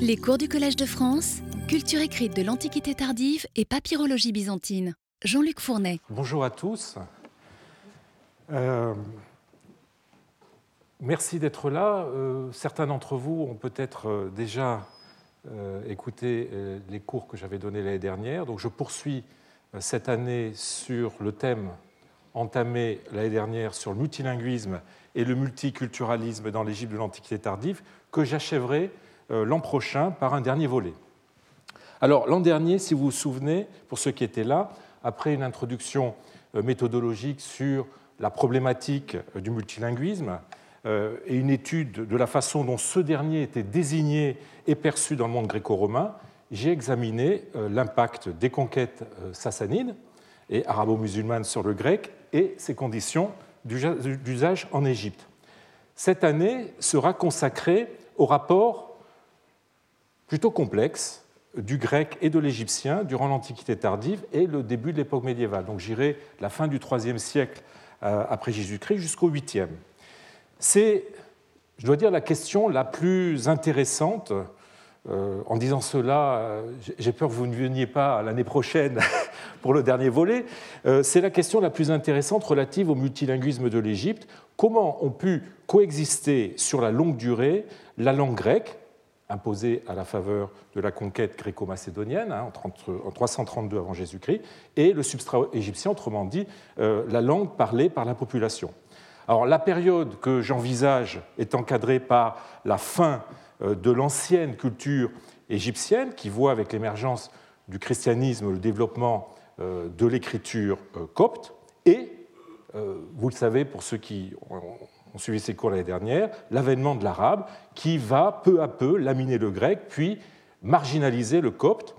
Les cours du Collège de France, culture écrite de l'Antiquité tardive et papyrologie byzantine. Jean-Luc Fournet. Bonjour à tous. Euh, merci d'être là. Euh, certains d'entre vous ont peut-être euh, déjà écouté les cours que j'avais donnés l'année dernière. Donc je poursuis cette année sur le thème entamé l'année dernière sur le multilinguisme et le multiculturalisme dans l'Égypte de l'Antiquité tardive, que j'achèverai l'an prochain par un dernier volet. Alors l'an dernier, si vous vous souvenez, pour ceux qui étaient là, après une introduction euh, méthodologique sur la problématique euh, du multilinguisme et une étude de la façon dont ce dernier était désigné et perçu dans le monde gréco-romain, j'ai examiné l'impact des conquêtes sassanides et arabo-musulmanes sur le grec et ses conditions d'usage en Égypte. Cette année sera consacrée au rapport plutôt complexe du grec et de l'égyptien durant l'Antiquité tardive et le début de l'époque médiévale. Donc j'irai la fin du IIIe siècle euh, après Jésus-Christ jusqu'au 8e. C'est, je dois dire, la question la plus intéressante. Euh, en disant cela, euh, j'ai peur que vous ne veniez pas l'année prochaine pour le dernier volet. c'est la question la plus intéressante relative au multilinguisme de l'Égypte. Comment ont pu coexister sur la longue durée la langue grecque, imposée à la faveur de la conquête gréco-macédonienne hein, en 332 avant Jésus-Christ, et le substrat égyptien, autrement dit, euh, la langue parlée par la population. Alors la période que j'envisage est encadrée par la fin euh, de l'ancienne culture égyptienne, qui voit avec l'émergence du christianisme le développement euh, de l'écriture copte, et, vous le savez pour ceux qui on suivi ces cours l'année dernière, l'avènement de l'arabe qui va peu à peu laminer le grec, puis marginaliser le copte.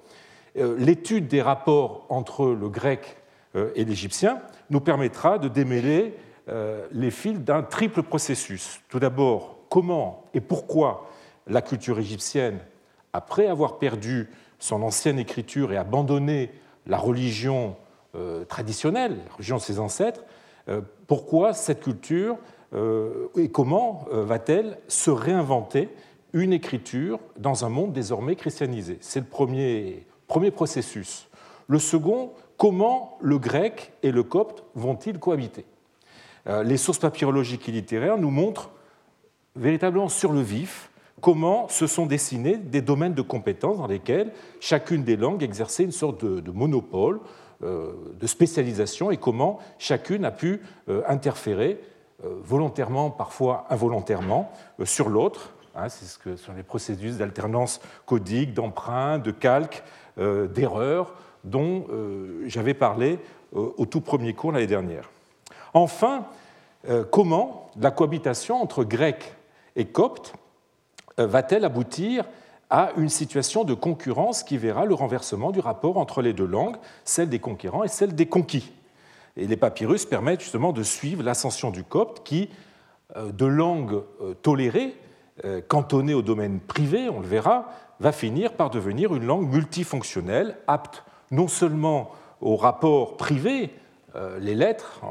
Euh, l'étude des rapports entre le grec euh, et l'égyptien nous permettra de démêler euh, les fils d'un triple processus. Tout d'abord, comment et pourquoi la culture égyptienne, après avoir perdu son ancienne écriture et abandonné la religion traditionnelle, la religion de ses ancêtres, pourquoi cette culture et comment euh, va-t-elle se réinventer une écriture dans un monde désormais christianisé? C'est le premier, premier processus. Le second, comment le grec et le copte vont-ils cohabiter? Euh, Les sources papyrologiques et littéraires nous montrent véritablement sur le vif comment se sont dessinés des domaines de compétences dans lesquels chacune des langues exerçait une sorte de, monopole, de spécialisation, et comment chacune a pu interférer euh, volontairement, parfois involontairement, euh, sur l'autre. Hein, c'est ce que sont les procédures d'alternance codique, d'emprunt, de calque, euh, d'erreur dont j'avais parlé au tout premier cours l'année dernière. Enfin, comment la cohabitation entre grec et copte va-t-elle aboutir à une situation de concurrence qui verra le renversement du rapport entre les deux langues, celle des conquérants et celle des conquis? Et les papyrus permettent justement de suivre l'ascension du copte qui, euh, de langue euh, tolérée, euh, cantonnée au domaine privé, on le verra, va finir par devenir une langue multifonctionnelle, apte non seulement au rapport privé, les lettres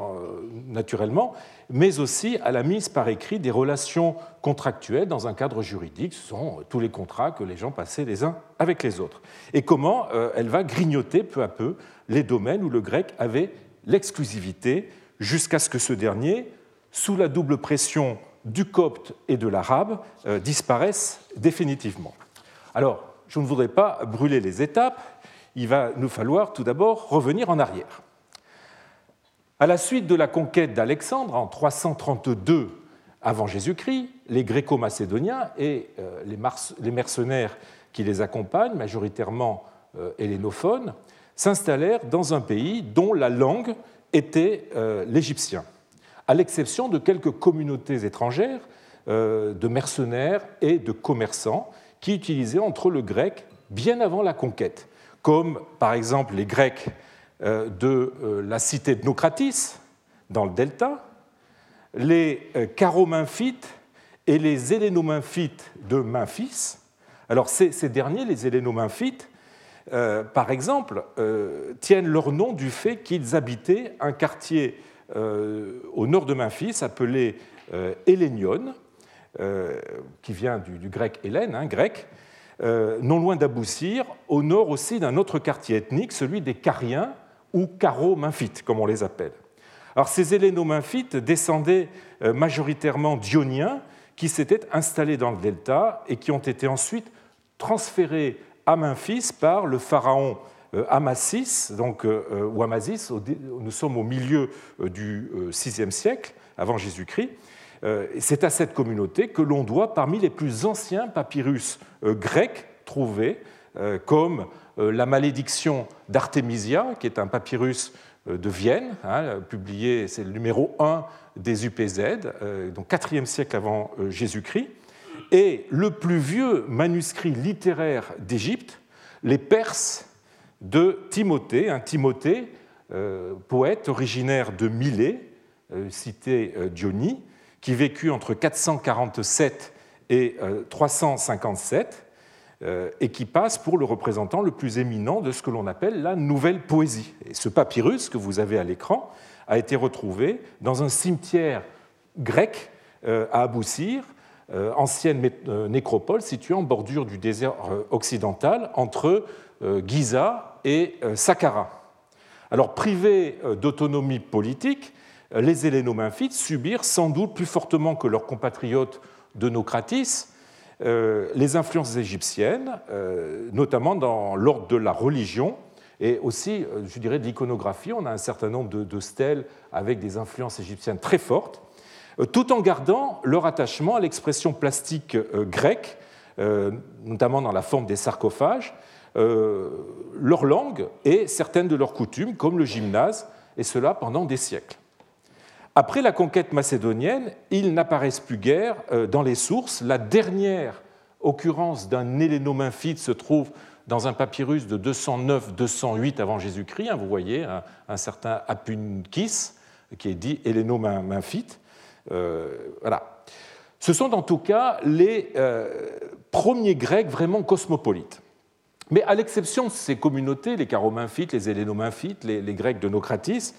naturellement, mais aussi à la mise par écrit des relations contractuelles dans un cadre juridique. Ce sont tous les contrats que les gens passaient les uns avec les autres. Et comment elle va grignoter peu à peu les domaines où le grec avait l'exclusivité jusqu'à ce que ce dernier, sous la double pression du copte et de l'arabe, euh, disparaisse définitivement. Alors, je ne voudrais pas brûler les étapes, il va nous falloir tout d'abord revenir en arrière. À la suite de la conquête d'Alexandre en 332 avant Jésus-Christ, les gréco-macédoniens et euh, les mercenaires qui les accompagnent, majoritairement euh, hellénophones, s'installèrent dans un pays dont la langue était euh, l'égyptien, à l'exception de quelques communautés étrangères euh, de mercenaires et de commerçants qui utilisaient entre le grec bien avant la conquête, comme par exemple les Grecs euh, de la cité de Nocratis, dans le delta, les Caromemphites et les Hélénomemphites de Memphis. Alors ces, derniers, les Hélénomemphites, euh, par exemple, euh, tiennent leur nom du fait qu'ils habitaient un quartier euh, au nord de Memphis appelé Hélénion, qui vient du, grec Hélène, hein, grec, non loin d'Aboussir, au nord aussi d'un autre quartier ethnique, celui des Cariens ou Caro-Memphites, comme on les appelle. Alors, ces Héléno-Memphites descendaient majoritairement d'Ioniens qui s'étaient installés dans le delta et qui ont été ensuite transférés à Memphis par le pharaon euh, Amasis, donc, euh, euh, Amasis, nous sommes au milieu du VIe siècle avant Jésus-Christ. C'est à cette communauté que l'on doit parmi les plus anciens papyrus grecs trouvés, comme la malédiction d'Artémisia, qui est un papyrus de Vienne, hein, publié, c'est le numéro 1 des UPZ, donc 4e siècle avant Jésus-Christ, et le plus vieux manuscrit littéraire d'Égypte, les Perses de Timothée, un Timothée, euh, poète originaire de Milet, euh, cité euh, Diony, qui vécut entre 447 et 357 et qui passe pour le représentant le plus éminent de ce que l'on appelle la nouvelle poésie. Ce papyrus que vous avez à l'écran a été retrouvé dans un cimetière grec à Aboussir, ancienne nécropole située en bordure du désert occidental entre Giza et euh, Saqqara. Alors, privés euh, d'autonomie politique, euh, les Hélénomemphites subirent sans doute plus fortement que leurs compatriotes de Nocratis les influences égyptiennes, notamment dans l'ordre de la religion et aussi, je dirais, de l'iconographie. On a un certain nombre de, stèles avec des influences égyptiennes très fortes, tout en gardant leur attachement à l'expression plastique grecque, notamment dans la forme des sarcophages, euh, leur langue et certaines de leurs coutumes, comme le gymnase, et cela pendant des siècles. Après la conquête macédonienne, ils n'apparaissent plus guère euh, dans les sources. La dernière occurrence d'un hélénomymphite se trouve dans un papyrus de 209-208 avant Jésus-Christ. Hein, vous voyez un, certain Apunkis qui est dit hélénomymphite. Euh, voilà. Ce sont en tout cas les premiers Grecs vraiment cosmopolites. Mais à l'exception de ces communautés, les Caromemphites, les Hélénomemphites, les, Grecs de Nocratis,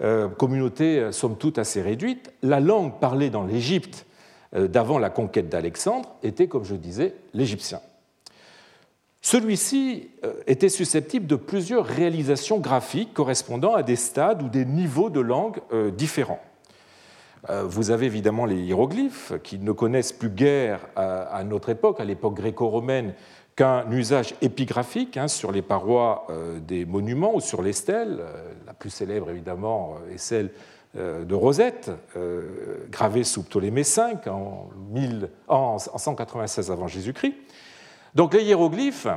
euh, communautés euh, somme toute assez réduites, la langue parlée dans l'Égypte euh, d'avant la conquête d'Alexandre était, comme je disais, l'égyptien. Celui-ci était susceptible de plusieurs réalisations graphiques correspondant à des stades ou des niveaux de langue différents. Vous avez évidemment les hiéroglyphes qui ne connaissent plus guère à notre époque, à l'époque gréco-romaine, qu'un usage épigraphique hein, sur les parois euh, des monuments ou sur les stèles. Euh, la plus célèbre, évidemment, euh, est celle de Rosette, gravée sous Ptolémée V en, 196 avant Jésus-Christ. Donc les hiéroglyphes,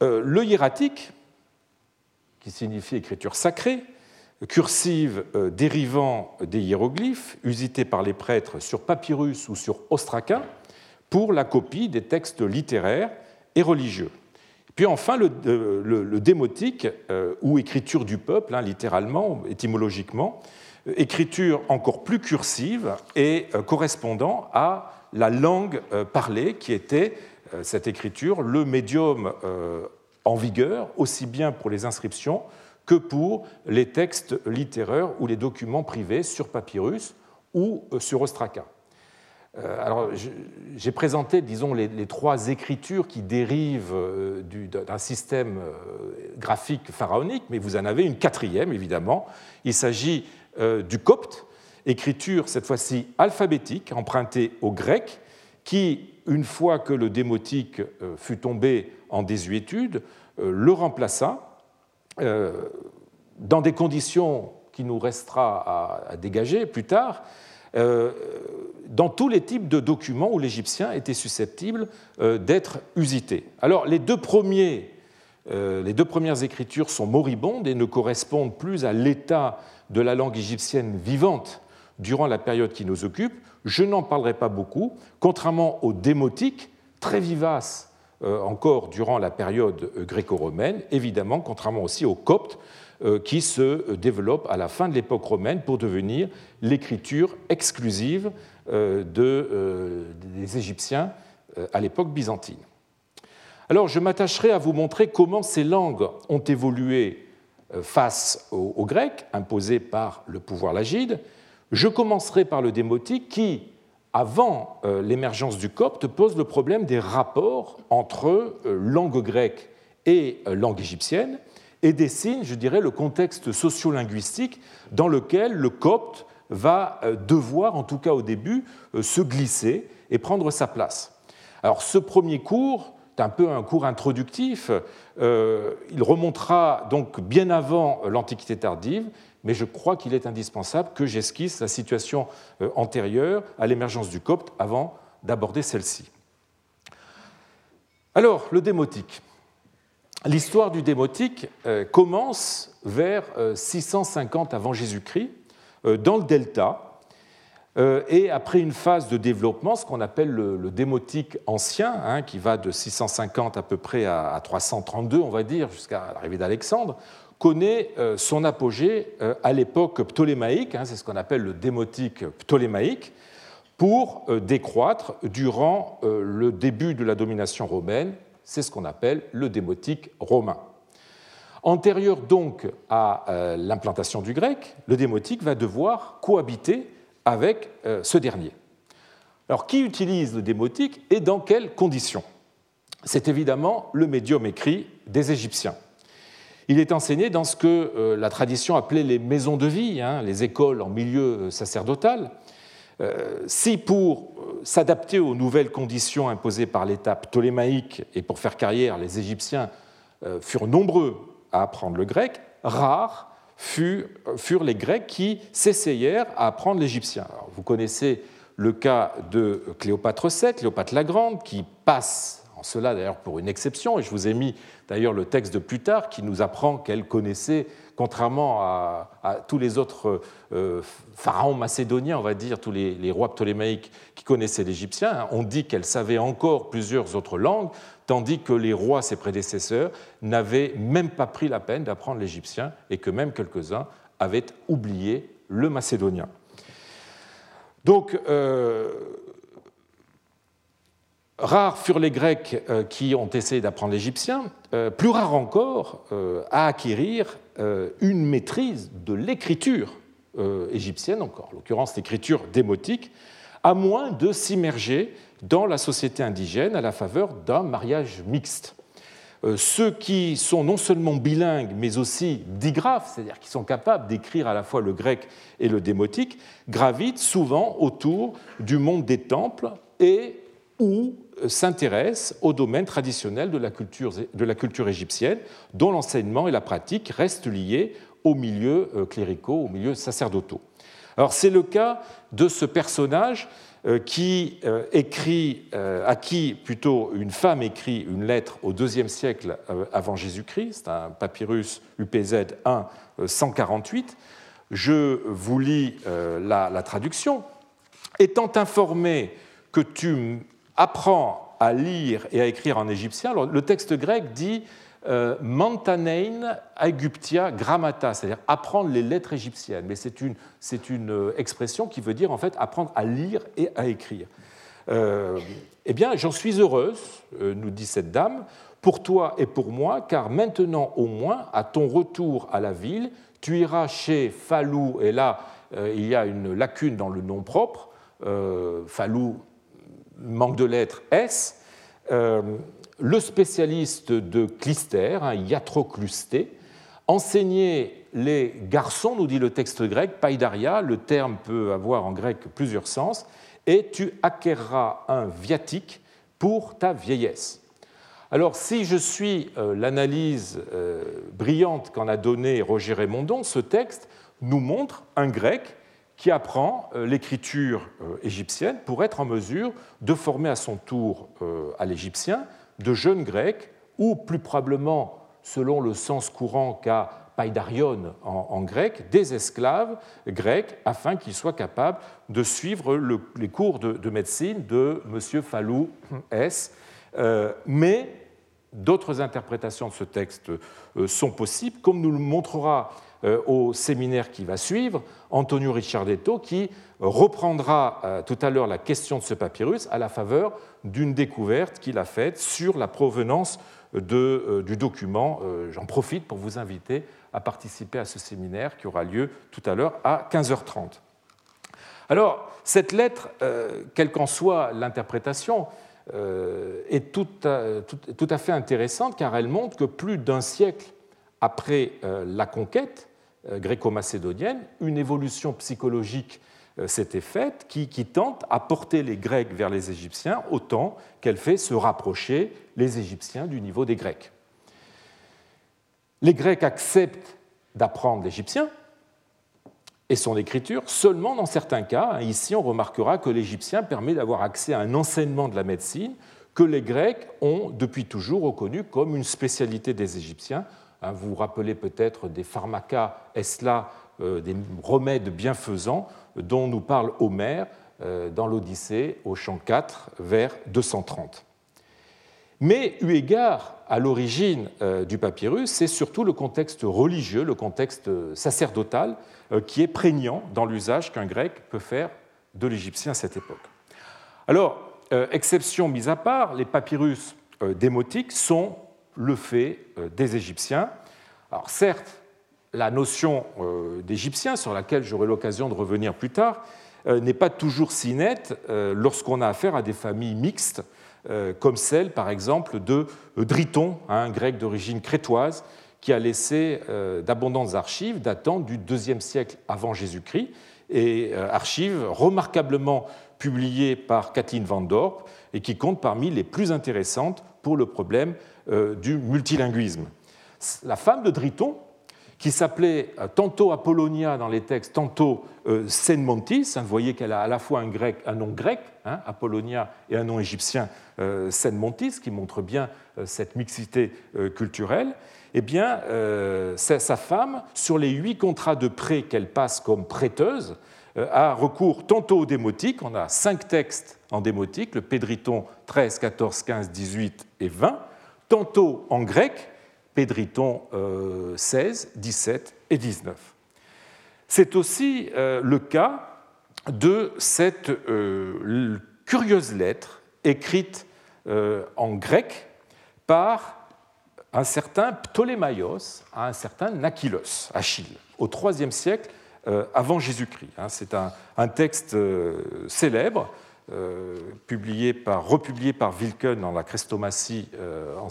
le hiératique, qui signifie écriture sacrée, cursive dérivant des hiéroglyphes, usité par les prêtres sur papyrus ou sur ostraca, pour la copie des textes littéraires religieux. Puis enfin, le, euh, démotique, euh, ou écriture du peuple, hein, littéralement, étymologiquement, euh, écriture encore plus cursive et correspondant à la langue parlée, qui était, cette écriture, le médium en vigueur, aussi bien pour les inscriptions que pour les textes littéraires ou les documents privés sur papyrus ou sur ostraca. Euh, alors, j'ai présenté, disons, les, trois écritures qui dérivent euh, d'un système euh, graphique pharaonique, mais vous en avez une quatrième, évidemment. Il s'agit du copte, écriture cette fois-ci alphabétique, empruntée au grec, qui, une fois que le démotique fut tombé en désuétude, le remplaça dans des conditions qui nous restera à dégager plus tard, euh, dans tous les types de documents où l'égyptien était susceptible euh, d'être usité. Alors les deux, premiers, euh, les deux premières écritures sont moribondes et ne correspondent plus à l'état de la langue égyptienne vivante durant la période qui nous occupe. Je n'en parlerai pas beaucoup, contrairement aux démotiques, très vivaces encore durant la période gréco-romaine, évidemment, contrairement aussi aux coptes, euh, qui se développe à la fin de l'époque romaine pour devenir l'écriture exclusive euh, euh, des Égyptiens à l'époque byzantine. Alors je m'attacherai à vous montrer comment ces langues ont évolué face aux, Grecs, imposés par le pouvoir lagide. Je commencerai par le démotique qui, avant l'émergence du copte, pose le problème des rapports entre langue grecque et langue égyptienne et dessine, je dirais, le contexte sociolinguistique dans lequel le copte va devoir, en tout cas au début, se glisser et prendre sa place. Alors ce premier cours est un peu un cours introductif. Euh, il remontera donc bien avant l'Antiquité tardive, mais je crois qu'il est indispensable que j'esquisse la situation euh, antérieure à l'émergence du copte avant d'aborder celle-ci. Alors, le démotique. L'histoire du démotique euh, commence vers 650 avant Jésus-Christ, dans le delta, euh, et après une phase de développement, ce qu'on appelle le, démotique ancien, hein, qui va de 650 à peu près à 332, on va dire, jusqu'à l'arrivée d'Alexandre, connaît euh, son apogée euh, à l'époque ptolémaïque, hein, c'est ce qu'on appelle le démotique ptolémaïque, pour décroître durant le début de la domination romaine, c'est ce qu'on appelle le démotique romain. Antérieur donc à l'implantation du grec, le démotique va devoir cohabiter avec euh, ce dernier. Alors, qui utilise le démotique et dans quelles conditions? C'est évidemment le médium écrit des Égyptiens. Il est enseigné dans ce que euh, la tradition appelait les maisons de vie, hein, les écoles en milieu euh, sacerdotal. Si pour s'adapter aux nouvelles conditions imposées par l'État ptolémaïque et pour faire carrière, les Égyptiens furent nombreux à apprendre le grec, rares furent les Grecs qui s'essayèrent à apprendre l'égyptien. Vous connaissez le cas de Cléopâtre VII, Cléopâtre la Grande, qui passe cela d'ailleurs pour une exception, et je vous ai mis d'ailleurs le texte de Plutarque qui nous apprend qu'elle connaissait, contrairement à, tous les autres euh, pharaons macédoniens, on va dire, tous les, les rois ptolémaïques qui connaissaient l'égyptien, hein, on dit qu'elle savait encore plusieurs autres langues, tandis que les rois, ses prédécesseurs, n'avaient même pas pris la peine d'apprendre l'égyptien et que même quelques-uns avaient oublié le macédonien. Donc, euh, rares furent les Grecs euh, qui ont essayé d'apprendre l'égyptien, euh, plus rares encore à acquérir une maîtrise de l'écriture égyptienne, encore en l'occurrence l'écriture démotique, à moins de s'immerger dans la société indigène à la faveur d'un mariage mixte. Euh, ceux qui sont non seulement bilingues, mais aussi digraphes, c'est-à-dire qui sont capables d'écrire à la fois le grec et le démotique, gravitent souvent autour du monde des temples et ou s'intéressent au domaine traditionnel de la culture, égyptienne, dont l'enseignement et la pratique restent liés aux milieux euh, cléricaux, aux milieux sacerdotaux. Alors c'est le cas de ce personnage euh, qui euh, écrit, à qui plutôt une femme écrit une lettre au IIe siècle avant Jésus-Christ, un papyrus UPZ 1 148. Je vous lis la, la traduction. Étant informé que tu apprends à lire et à écrire en égyptien, le texte grec dit euh, Mantanein Aegyptia Grammata, c'est-à-dire apprendre les lettres égyptiennes. Mais c'est une, une, euh, expression qui veut dire en fait apprendre à lire et à écrire. Euh, eh bien, j'en suis heureuse, nous dit cette dame, pour toi et pour moi, car maintenant au moins, à ton retour à la ville, tu iras chez Falou, et là, il y a une lacune dans le nom propre, Falou, manque de lettres S, le spécialiste de Clister, hein, Iatroclusté, enseignait les garçons, nous dit le texte grec, paidaria, le terme peut avoir en grec plusieurs sens, et tu acquerras un viatique pour ta vieillesse. Alors, si je suis euh, l'analyse euh, brillante qu'en a donnée Roger Raymondon, ce texte nous montre un grec qui apprend euh, l'écriture égyptienne pour être en mesure de former à son tour à l'égyptien de jeunes Grecs, ou plus probablement, selon le sens courant qu'a paidarion en, grec, des esclaves grecs afin qu'ils soient capables de suivre les cours de, médecine de M. Falou S. Euh, mais d'autres interprétations de ce texte euh, sont possibles, comme nous le montrera euh, au séminaire qui va suivre, Antonio Ricciardetto, qui reprendra euh, tout à l'heure la question de ce papyrus à la faveur d'une découverte qu'il a faite sur la provenance euh, du document. J'en profite pour vous inviter à participer à ce séminaire qui aura lieu tout à l'heure à 15h30. Alors, cette lettre, quelle qu'en soit l'interprétation, est tout à, fait intéressante car elle montre que plus d'un siècle après la conquête gréco-macédonienne, une évolution psychologique s'était faite qui, qui, tente à porter les Grecs vers les Égyptiens autant qu'elle fait se rapprocher les Égyptiens du niveau des Grecs. Les Grecs acceptent d'apprendre l'égyptien et son écriture seulement dans certains cas. Ici, on remarquera que l'égyptien permet d'avoir accès à un enseignement de la médecine que les Grecs ont depuis toujours reconnu comme une spécialité des Égyptiens. Hein, vous vous rappelez peut-être des pharmacas esla, euh, des remèdes bienfaisants dont nous parle Homère euh, dans l'Odyssée au chant 4 vers 230. Mais eu égard à l'origine euh, du papyrus, c'est surtout le contexte religieux, le contexte sacerdotal, qui est prégnant dans l'usage qu'un grec peut faire de l'égyptien à cette époque. Alors, exception mise à part, les papyrus démotiques sont le fait des Égyptiens. Alors certes, la notion euh, d'égyptien, sur laquelle j'aurai l'occasion de revenir plus tard, euh, n'est pas toujours si nette euh, lorsqu'on a affaire à des familles mixtes, comme celle, par exemple, de Driton, un grec d'origine crétoise, qui a laissé d'abondantes archives datant du IIe siècle avant Jésus-Christ, et archives remarquablement publiées par Kathleen Van Dorp et qui comptent parmi les plus intéressantes pour le problème du multilinguisme. La femme de Driton, qui s'appelait euh, tantôt Apollonia dans les textes, tantôt euh, Senmontis. Hein, vous voyez qu'elle a à la fois un, grec, un nom grec, hein, Apollonia, et un nom égyptien, euh, Senmontis, qui montre bien cette mixité culturelle. Eh bien, sa femme, sur les huit contrats de prêt qu'elle passe comme prêteuse, a recours tantôt au démotique, on a cinq textes en démotique, le Pédriton 13, 14, 15, 18 et 20, tantôt en grec, Pédriton 16, euh, 17 et 19. C'est aussi euh, le cas de cette euh, curieuse lettre écrite en grec par un certain Ptolémaïos à un certain Nakilos, Achille, au IIIe siècle avant Jésus-Christ. Hein. C'est un, texte célèbre euh, publié par, republié par Wilken dans la Crestomatie euh, en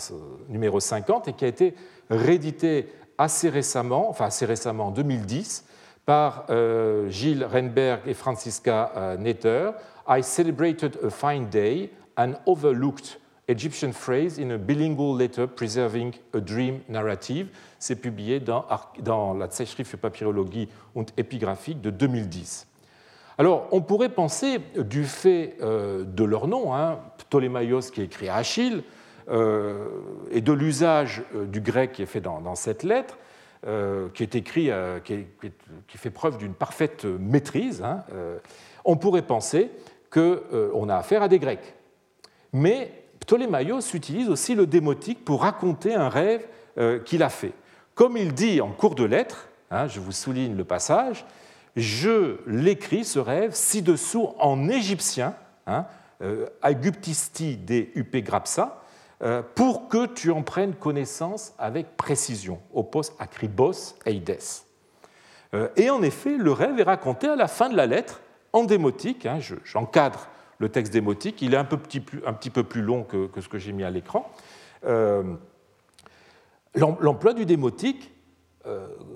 numéro 50 et qui a été réédité assez récemment, enfin assez récemment en 2010, par euh, Gilles Renberg et Franziska Netter. I celebrated a fine day, an overlooked Egyptian phrase in a bilingual letter preserving a dream narrative. C'est publié dans, dans la Zeitschrift für Papyrologie und Epigraphie de 2010. Alors, on pourrait penser, du fait euh, de leur nom, hein, Ptolémaïos qui écrit à Achille, euh, et de l'usage euh, du grec qui est fait dans, cette lettre, qui est écrit, qui, fait preuve d'une parfaite maîtrise, hein, on pourrait penser qu'on a affaire à des Grecs. Mais Ptolémaïos utilise aussi le démotique pour raconter un rêve qu'il a fait. Comme il dit en cours de lettre, hein, je vous souligne le passage, je l'écris, ce rêve, ci-dessous en égyptien, hein, euh, Aguptisti de Upegrapsa, euh, pour que tu en prennes connaissance avec précision, opos acribos eides. Euh, et en effet, le rêve est raconté à la fin de la lettre en démotique. Hein, j'encadre le texte démotique, il est un, peu petit, peu plus long que, ce que j'ai mis à l'écran. L'emploi du démotique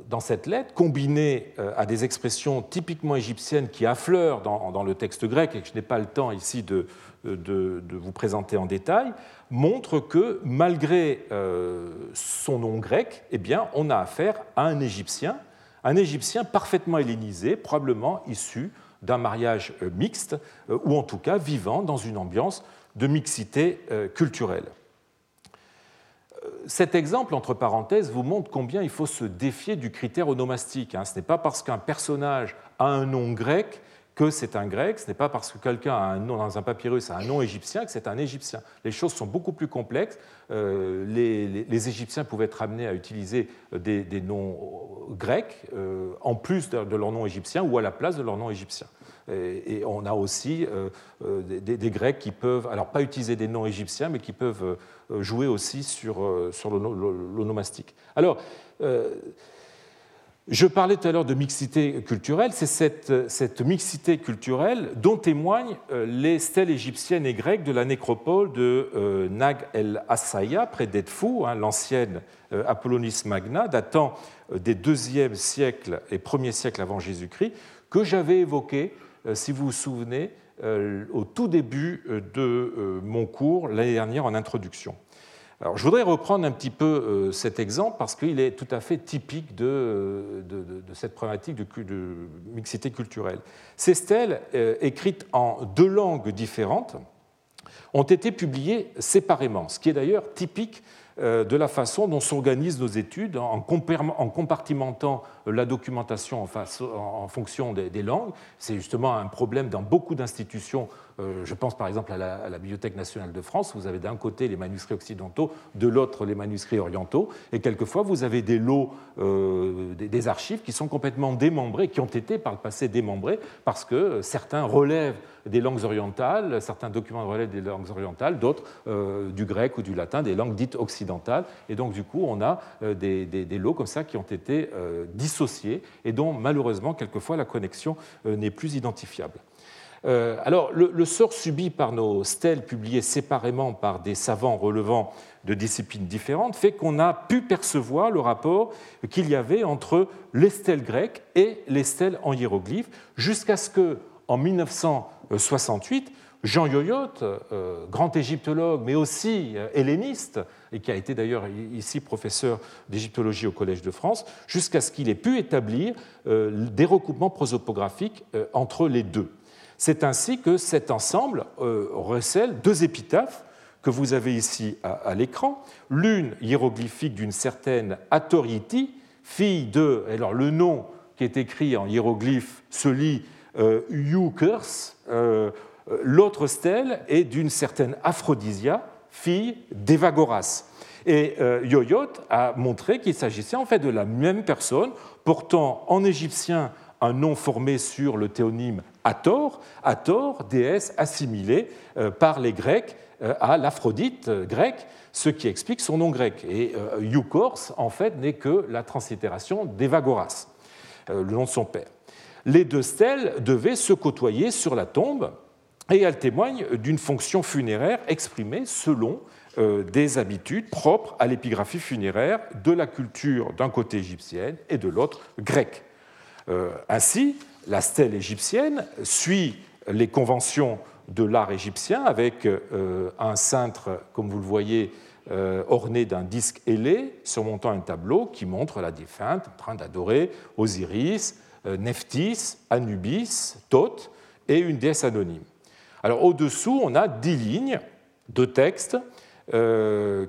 dans cette lettre, combinée euh, à des expressions typiquement égyptiennes qui affleurent dans, le texte grec et que je n'ai pas le temps ici de, vous présenter en détail, montre que malgré euh, son nom grec, eh on a affaire à un Égyptien, un Égyptien parfaitement hellénisé, probablement issu d'un mariage mixte, ou en tout cas vivant dans une ambiance de mixité culturelle cet exemple, entre parenthèses, vous montre combien il faut se défier du critère onomastique. Hein. Ce n'est pas parce qu'un personnage a un nom grec que c'est un grec, ce n'est pas parce que quelqu'un a un nom dans un papyrus a un nom égyptien que c'est un égyptien. Les choses sont beaucoup plus complexes. Euh, les, Égyptiens pouvaient être amenés à utiliser des, noms grecs euh, en plus de, leur nom égyptien ou à la place de leur nom égyptien. Et, on a aussi euh, des, Grecs qui peuvent, alors pas utiliser des noms égyptiens, mais qui peuvent jouer aussi sur, l'onomastique. Alors, Je parlais tout à l'heure de mixité culturelle, c'est cette, mixité culturelle dont témoignent euh, les stèles égyptiennes et grecques de la nécropole de euh, Nag el-Assaya, près d'Edfou, hein, l'ancienne euh, Apollonis Magna, datant des 2e siècle et 1er siècle avant Jésus-Christ, que j'avais évoqué, si vous vous souvenez, au tout début de mon cours l'année dernière en introduction je voudrais reprendre un petit peu euh, cet exemple parce qu'il est tout à fait typique de, euh, cette problématique de, mixité culturelle. Ces stèles, euh, écrites en deux langues différentes, ont été publiées séparément, ce qui est d'ailleurs typique de la façon dont s'organisent nos études en compartimentant la documentation en fonction des langues. C'est justement un problème dans beaucoup d'institutions euh, je pense par exemple à la, Bibliothèque nationale de France, vous avez d'un côté les manuscrits occidentaux, de l'autre les manuscrits orientaux, et quelquefois vous avez des lots euh, des, archives qui sont complètement démembrés, qui ont été par le passé démembrés, parce que certains relèvent des langues orientales, certains documents relèvent des langues orientales, d'autres euh, du grec ou du latin, des langues dites occidentales, et donc du coup on a des, lots comme ça qui ont été dissociés et dont malheureusement quelquefois la connexion n'est plus identifiable. Euh, alors, le, sort subi par nos stèles publiées séparément par des savants relevant de disciplines différentes fait qu'on a pu percevoir le rapport qu'il y avait entre les stèles grecques et les stèles en hiéroglyphes, jusqu'à ce que, en 1968, Jean Yoyot, euh, grand égyptologue, mais aussi euh, helléniste, et qui a été d'ailleurs ici professeur d'égyptologie au Collège de France, jusqu'à ce qu'il ait pu établir des recoupements prosopographiques entre les deux. C'est ainsi que cet ensemble euh, recèle deux épitaphes que vous avez ici à, l'écran, l'une hiéroglyphique d'une certaine Atoriti, fille de, alors le nom qui est écrit en hiéroglyphe se lit euh, euh l'autre stèle est d'une certaine Aphrodisia, fille d'Evagoras. Et euh, Yoyot a montré qu'il s'agissait en fait de la même personne, portant en égyptien un nom formé sur le théonyme Hathor, Hathor, déesse assimilée euh, par les Grecs euh, à l'Aphrodite euh, grecque, ce qui explique son nom grec. Et Eukors, en fait, n'est que la translittération d'Evagoras, le nom de son père. Les deux stèles devaient se côtoyer sur la tombe et elles témoignent d'une fonction funéraire exprimée selon des habitudes propres à l'épigraphie funéraire de la culture d'un côté égyptienne et de l'autre grecque. Euh, ainsi, la stèle égyptienne suit les conventions de l'art égyptien avec euh, un cintre, comme vous le voyez, euh, orné d'un disque ailé surmontant un tableau qui montre la défunte en train d'adorer Osiris, Nephthys, Anubis, Thoth et une déesse anonyme. Alors au-dessous, on a dix lignes de texte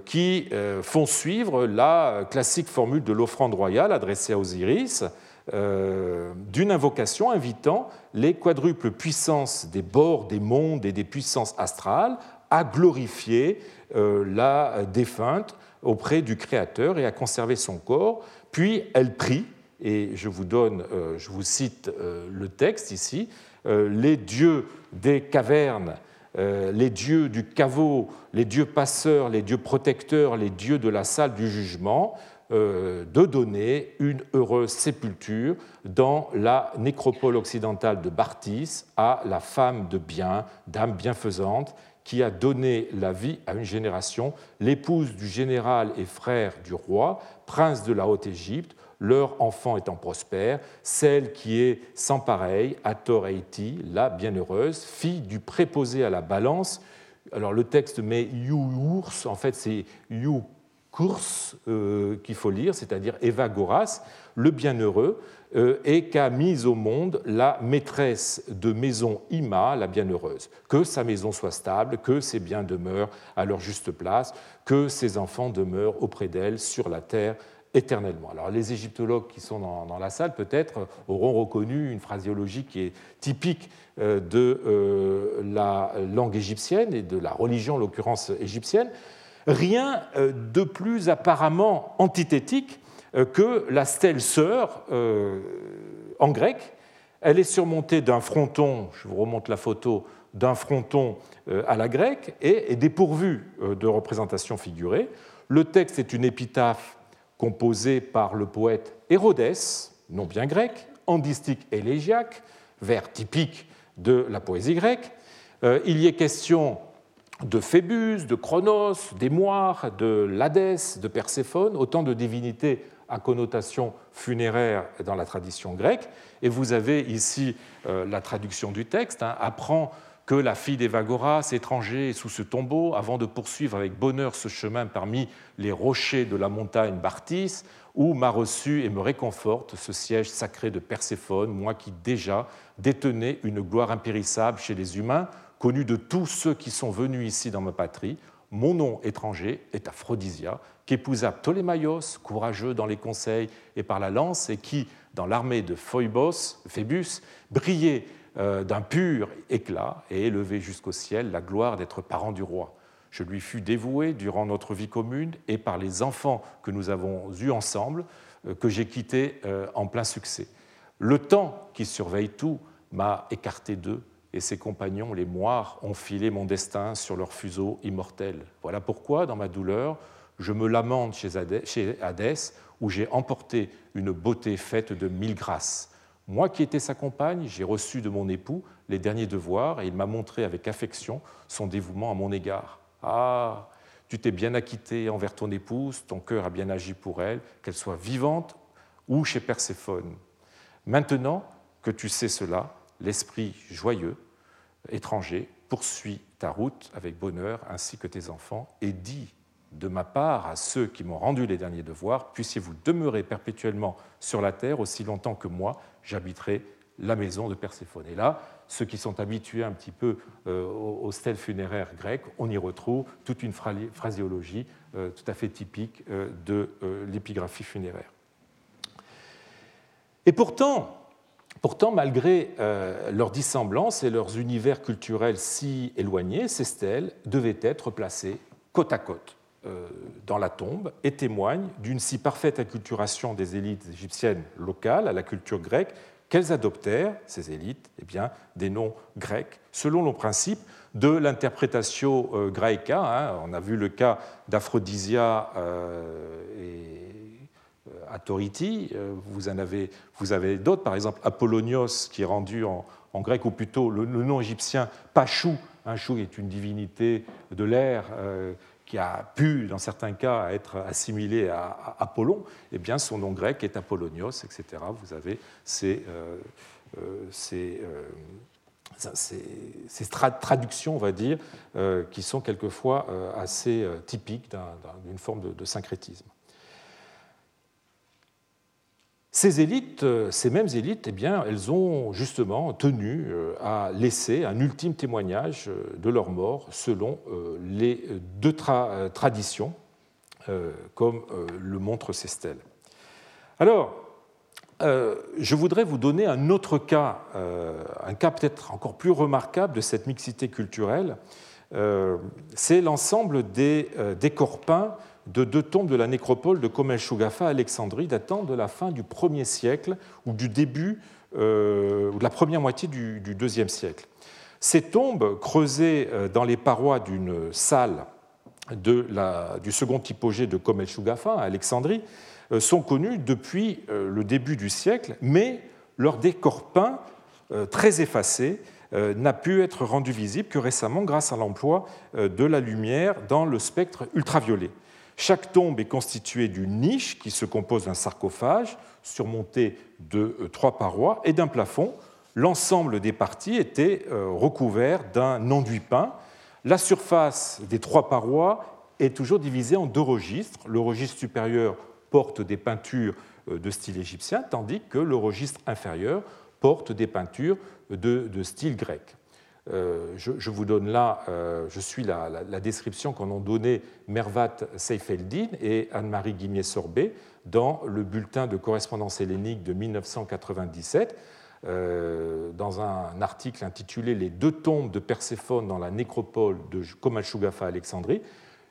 qui font suivre la classique formule de l'offrande royale adressée à Osiris, euh, d'une invocation invitant les quadruples puissances des bords des mondes et des puissances astrales à glorifier euh, la défunte auprès du Créateur et à conserver son corps. Puis elle prie, et je vous donne, euh, je vous cite le texte ici, les dieux des cavernes, les dieux du caveau, les dieux passeurs, les dieux protecteurs, les dieux de la salle du jugement, de donner une heureuse sépulture dans la nécropole occidentale de Bartis à la femme de bien, dame bienfaisante, qui a donné la vie à une génération, l'épouse du général et frère du roi, prince de la Haute-Égypte, leur enfant étant prospère, celle qui est sans pareil, Ator Haiti, la bienheureuse, fille du préposé à la balance. Alors le texte met You en fait c'est You course euh, qu'il faut lire, c'est-à-dire Eva Goras, le bienheureux, euh, et qu'a mise au monde la maîtresse de maison Ima, la bienheureuse. Que sa maison soit stable, que ses biens demeurent à leur juste place, que ses enfants demeurent auprès d'elle sur la terre éternellement. Alors les égyptologues qui sont dans, la salle peut-être auront reconnu une phraséologie qui est typique euh, de la langue égyptienne et de la religion, en l'occurrence égyptienne, rien euh, de plus apparemment antithétique euh, que la stèle sœur euh, en grec. Elle est surmontée d'un fronton, je vous remonte la photo, d'un fronton à la grecque et est dépourvue de représentation figurée. Le texte est une épitaphe composée par le poète Hérodès, nom bien grec, andistique élégiaque, vers typique de la poésie grecque. Il y est question de Phébus, de Chronos, des Moires, de l'Hadès, de Perséphone, autant de divinités à connotation funéraire dans la tradition grecque. Et vous avez ici euh, la traduction du texte. Hein, apprend que la fille d'Evagoras, étranger, est sous ce tombeau, avant de poursuivre avec bonheur ce chemin parmi les rochers de la montagne Bartis, où m'a reçu et me réconforte ce siège sacré de Perséphone, moi qui déjà détenais une gloire impérissable chez les humains, connu de tous ceux qui sont venus ici dans ma patrie. Mon nom étranger est Aphrodisia, qu'épousa Ptolémaios, courageux dans les conseils et par la lance, et qui, dans l'armée de Phoebos, Phébus, brillait euh, d'un pur éclat et élevé jusqu'au ciel la gloire d'être parent du roi. Je lui fus dévoué durant notre vie commune et par les enfants que nous avons eus ensemble, euh, que j'ai quittés euh, en plein succès. Le temps qui surveille tout m'a écarté d'eux, et ses compagnons, les moires, ont filé mon destin sur leur fuseau immortel. Voilà pourquoi, dans ma douleur, je me lamente chez Hadès, où j'ai emporté une beauté faite de mille grâces. Moi qui étais sa compagne, j'ai reçu de mon époux les derniers devoirs et il m'a montré avec affection son dévouement à mon égard. Ah, tu t'es bien acquitté envers ton épouse, ton cœur a bien agi pour elle, qu'elle soit vivante ou chez Perséphone. Maintenant que tu sais cela, l'esprit joyeux, étranger, poursuit ta route avec bonheur ainsi que tes enfants et dis de ma part à ceux qui m'ont rendu les derniers devoirs, puissiez-vous demeurer perpétuellement sur la terre aussi longtemps que moi, j'habiterai la maison de Perséphone. Et là, ceux qui sont habitués un petit peu euh, aux stèles funéraires grecques, on y retrouve toute une phraséologie euh, tout à fait typique euh, de l'épigraphie funéraire. Et pourtant, pourtant malgré leur dissemblance et leurs univers culturels si éloignés, ces stèles devaient être placées côte à côte. Euh, dans la tombe et témoigne d'une si parfaite acculturation des élites égyptiennes locales à la culture grecque qu'elles adoptèrent, ces élites, eh bien, des noms grecs selon le principe de l'interprétation euh, graïca. Hein. On a vu le cas d'Aphrodisia euh, et Atoriti. Vous, en avez, vous avez d'autres, par exemple Apollonios, qui est rendu en, grec, ou plutôt le, nom égyptien Pachou. Un chou est une divinité de l'air qui a pu, dans certains cas, être assimilé à Apollon, eh bien, son nom grec est Apollonios, etc. Vous avez ces, euh, euh, ces, euh, ces, traductions, on va dire, qui sont quelquefois assez typiques d'une forme de syncrétisme. Ces élites, euh, ces mêmes élites, eh bien, elles ont justement tenu euh, à laisser un ultime témoignage euh, de leur mort selon les deux traditions, comme le montrent ces stèles. Alors, je voudrais vous donner un autre cas, un cas peut-être encore plus remarquable de cette mixité culturelle. C'est l'ensemble des, des corps peints de deux tombes de la nécropole de Komel Shugafa à Alexandrie datant de la fin du 1er siècle ou du début euh, ou de la première moitié du, deuxième siècle. Ces tombes, creusées euh, dans les parois d'une salle du second hypogée de Komel Shugafa à Alexandrie, euh, sont connues depuis le début du siècle, mais leur décor peint, très effacé, n'a pu être rendu visible que récemment grâce à l'emploi de la lumière dans le spectre ultraviolet. Chaque tombe est constituée d'une niche qui se compose d'un sarcophage surmonté de euh, trois parois et d'un plafond. L'ensemble des parties était euh, recouvert d'un enduit peint. La surface des trois parois est toujours divisée en deux registres. Le registre supérieur porte des peintures euh, de style égyptien, tandis que le registre inférieur porte des peintures de style grec. Euh, je, vous donne là, euh, je suis la, description qu'en ont donnée Mervat Seyfeldin et Anne-Marie Guimier-Sorbet dans le bulletin de correspondance hellénique de 1997, euh, dans un article intitulé Les deux tombes de Perséphone dans la nécropole de Komalchugafa Alexandrie.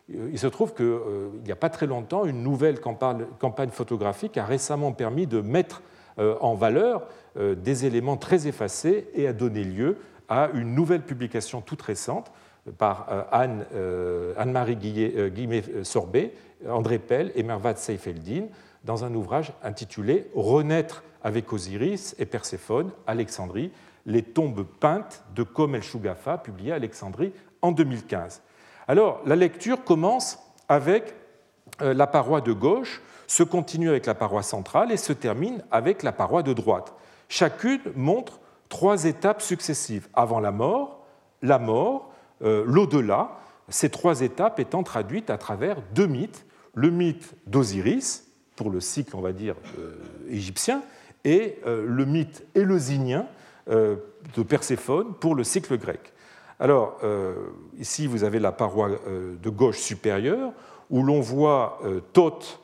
Il se trouve qu'il n'y a pas très longtemps, une nouvelle campagne, campagne photographique a récemment permis de mettre en valeur des éléments très effacés et a donné lieu à une nouvelle publication toute récente par Anne, Anne-Marie Guillemet-Sorbet, André Pell et Mervat Seyfeldin dans un ouvrage intitulé Renaître avec Osiris et Perséphone, Alexandrie, les tombes peintes de Komel Shugafa, publié à Alexandrie en 2015. Alors, la lecture commence avec euh, la paroi de gauche, se continue avec la paroi centrale et se termine avec la paroi de droite. Chacune montre trois étapes successives, avant la mort, la mort, euh, l'au-delà, ces trois étapes étant traduites à travers deux mythes, le mythe d'Osiris, pour le cycle, on va dire, euh, égyptien, et le mythe élosinien de Perséphone pour le cycle grec. Alors, ici, vous avez la paroi de gauche supérieure, où l'on voit euh, Thoth euh,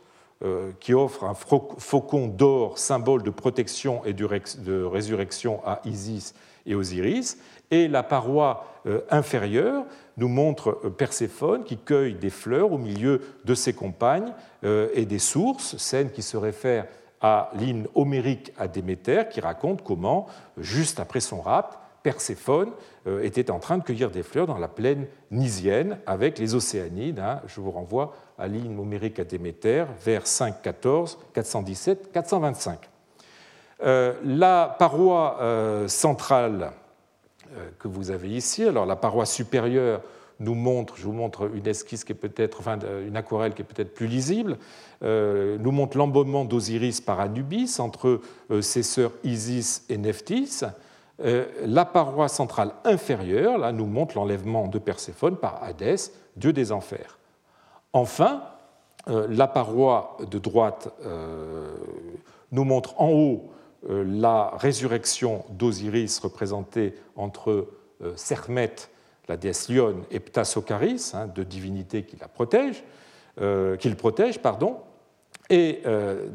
qui offre un faucon d'or, symbole de protection et de résurrection à Isis et Osiris, et la paroi euh, inférieure nous montre Perséphone qui cueille des fleurs au milieu de ses compagnes et des sources, scène qui se réfère à l'hymne homérique à Déméter qui raconte comment, juste après son rapt, Perséphone euh, était en train de cueillir des fleurs dans la plaine nisienne avec les Océanides. Hein. Je vous renvoie à l'île numérique à vers 514, 417, 425. la paroi euh, centrale euh, que vous avez ici, alors la paroi supérieure nous montre, je vous montre une esquisse qui est peut-être, enfin une aquarelle qui est peut-être plus lisible, nous montre l'embaumement d'Osiris par Anubis entre ses sœurs Isis et Nephthys. Euh, la paroi centrale inférieure là, nous montre l'enlèvement de Perséphone par Hadès, dieu des enfers. Enfin, euh, la paroi de droite euh, nous montre en haut la résurrection d'Osiris représentée entre Sermet, la déesse lionne, et Ptassocharis, hein, deux divinités qui la protègent, qu'il protège, pardon. Et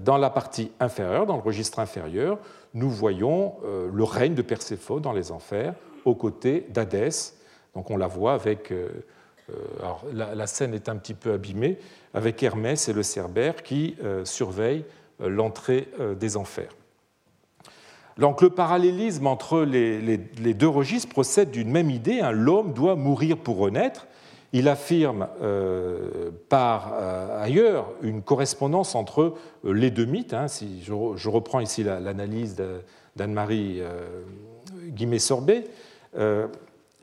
dans la partie inférieure, dans le registre inférieur, nous voyons euh, le règne de Perséphone dans les enfers aux côtés d'Hadès. Donc on la voit avec. Euh, euh, alors la, scène est un petit peu abîmée, avec Hermès et le Cerbère qui surveillent l'entrée des enfers. Donc le parallélisme entre les, deux registres procède d'une même idée hein. l'homme doit mourir pour renaître. Il affirme par ailleurs une correspondance entre les deux mythes. Hein. je, reprends ici l'analyse d'Anne-Marie euh, Guimet-Sorbet, euh,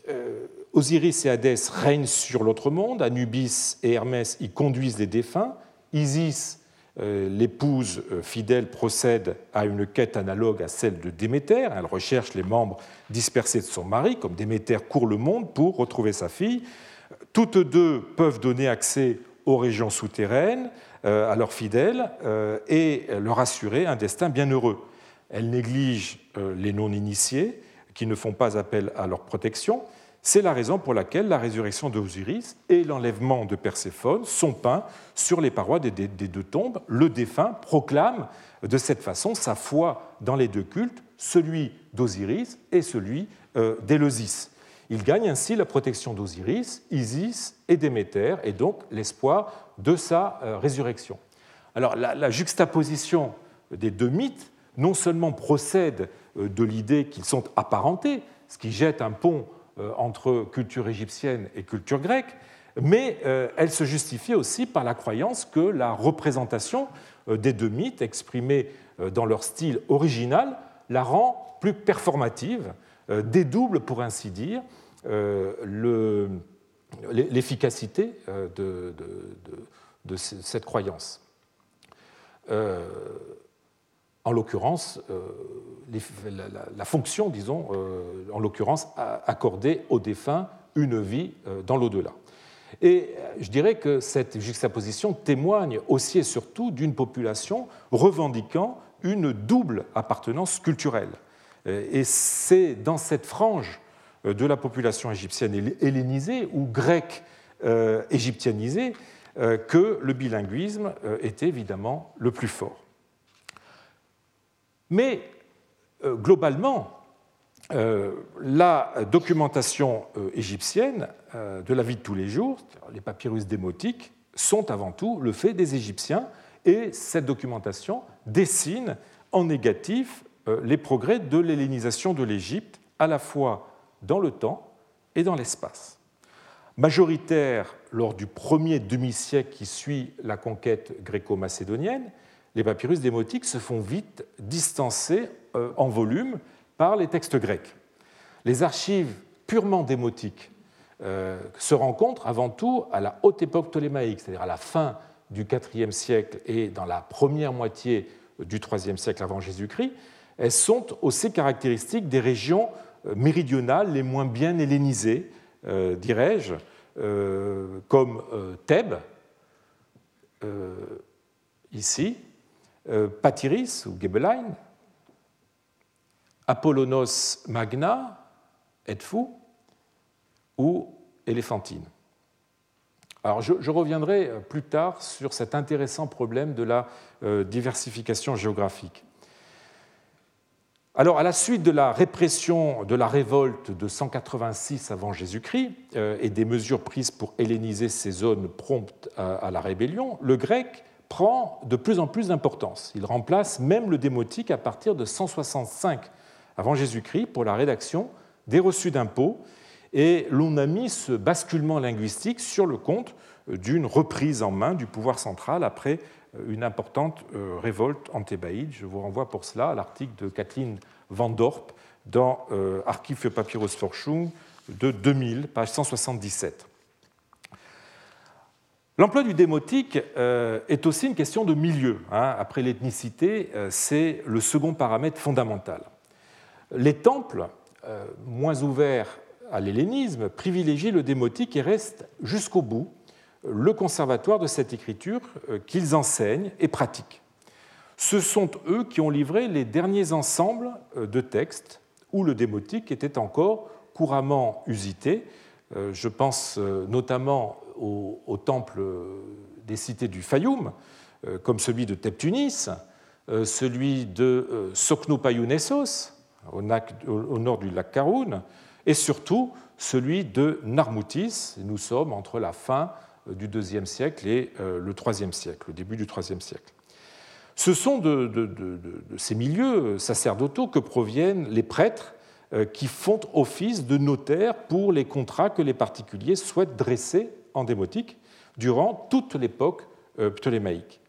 euh, Osiris et Hadès règnent sur l'autre monde, Anubis et Hermès y conduisent les défunts, Isis, l'épouse fidèle, procède à une quête analogue à celle de Déméter, elle recherche les membres dispersés de son mari, comme Déméter court le monde pour retrouver sa fille. Toutes deux peuvent donner accès aux régions souterraines, euh, à leurs fidèles euh, et leur assurer un destin bienheureux. Elle néglige euh, les non-initiés qui ne font pas appel à leur protection. C'est la raison pour laquelle la résurrection d'Osiris et l'enlèvement de Perséphone sont peints sur les parois des deux tombes. Le défunt proclame de cette façon sa foi dans les deux cultes, celui d'Osiris et celui d'Éleusis. Il gagne ainsi la protection d'Osiris, Isis et Déméter, et donc l'espoir de sa euh, résurrection. Alors la, juxtaposition des deux mythes non seulement procède euh, de l'idée qu'ils sont apparentés, ce qui jette un pont euh, entre culture égyptienne et culture grecque, mais elle se justifie aussi par la croyance que la représentation des deux mythes, exprimée dans leur style original, la rend plus performative, dédouble pour ainsi dire l'efficacité de, cette croyance. Euh, en l'occurrence, euh, la, fonction, disons, euh, en l'occurrence, accorder aux défunts une vie dans l'au-delà. Et je dirais que cette juxtaposition témoigne aussi et surtout d'une population revendiquant une double appartenance culturelle. Et c'est dans cette frange de la population égyptienne hellénisée ou grecque égyptianisée euh, que le bilinguisme euh, était évidemment le plus fort. Mais euh, globalement, la documentation égyptienne de la vie de tous les jours, les papyrus démotiques, sont avant tout le fait des Égyptiens et cette documentation dessine en négatif les progrès de l'hellénisation de l'Égypte, à la fois dans le temps et dans l'espace. Majoritaire lors du premier demi-siècle qui suit la conquête gréco-macédonienne, les papyrus démotiques se font vite distancer euh, en volume par les textes grecs. Les archives purement démotiques euh, se rencontrent avant tout à la haute époque ptolémaïque, c'est-à-dire à la fin du IVe siècle et dans la première moitié du IIIe siècle avant Jésus-Christ. Elles sont aussi caractéristiques des régions euh, méridionales les moins bien hellénisées, dirais-je, comme Thèbes, ici, Patiris ou Gebelein, Apollonos Magna, Edfu, ou Éléphantine. Alors, je, reviendrai plus tard sur cet intéressant problème de la euh, diversification géographique. Alors, à la suite de la répression de la révolte de 186 avant Jésus-Christ euh, et des mesures prises pour helléniser ces zones promptes à la rébellion, le grec prend de plus en plus d'importance. Il remplace même le démotique à partir de 165 avant Jésus-Christ pour la rédaction des reçus d'impôts, et l'on a mis ce basculement linguistique sur le compte d'une reprise en main du pouvoir central après une importante euh, révolte antébáïde. Je vous renvoie pour cela à l'article de Kathleen Van Dorp dans euh, Archiv für Papyrusforschung de 2000, page 177. L'emploi du démotique euh, est aussi une question de milieu. Hein. Après l'ethnicité, c'est le second paramètre fondamental. Les temples, euh, moins ouverts à l'hellénisme, privilégient le démotique et restent jusqu'au bout le conservatoire de cette écriture euh, qu'ils enseignent et pratiquent. Ce sont eux qui ont livré les derniers ensembles euh, de textes où le démotique était encore couramment usité. Je pense notamment aux, temples des cités du Fayoum, comme celui de Teptunis, celui de Soknopayounessos, au nord du lac Karoun, et surtout celui de Narmoutis. Nous sommes entre la fin euh, du IIe siècle et euh, le IIIe siècle, le début du IIIe siècle. Ce sont de, ces milieux sacerdotaux que proviennent les prêtres euh, qui font office de notaires pour les contrats que les particuliers souhaitent dresser en démotique durant toute l'époque ptolémaïque.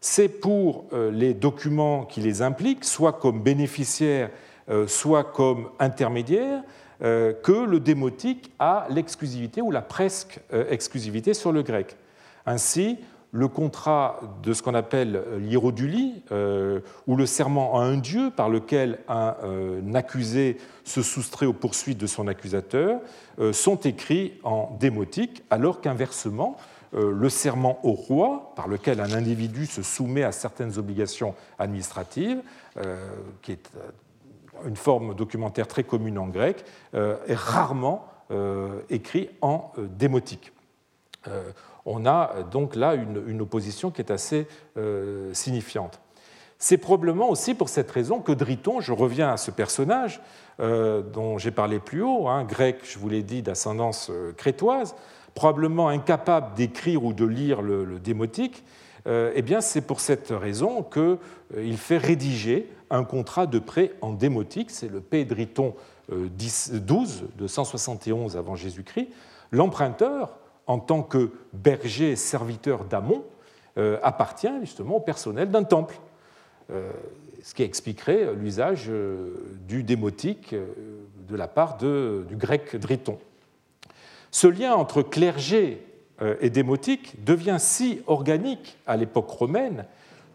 C'est pour les documents qui les impliquent, soit comme bénéficiaires euh, soit comme intermédiaire, euh, que le démotique a l'exclusivité ou la presque euh, exclusivité sur le grec. Ainsi, le contrat de ce qu'on appelle l'hierodulie, ou le serment à un dieu par lequel un, accusé se soustrait aux poursuites de son accusateur, sont écrits en démotique, alors qu'inversement, le serment au roi, par lequel un individu se soumet à certaines obligations administratives, qui est une forme documentaire très commune en grec, euh, est rarement euh, écrit en euh, démotique. On a donc là une, opposition qui est assez signifiante. C'est probablement aussi pour cette raison que Driton, je reviens à ce personnage dont j'ai parlé plus haut, hein, grec, je vous l'ai dit, d'ascendance crétoise, probablement incapable d'écrire ou de lire le, démotique, eh bien c'est pour cette raison qu'il fait rédiger un contrat de prêt en démotique, c'est le Pédriton 12 de 171 avant Jésus-Christ. L'emprunteur, en tant que berger serviteur d'Amon, euh, appartient justement au personnel d'un temple, euh, ce qui expliquerait l'usage euh, du démotique de la part du grec driton. Ce lien entre clergé et démotique devient si organique à l'époque romaine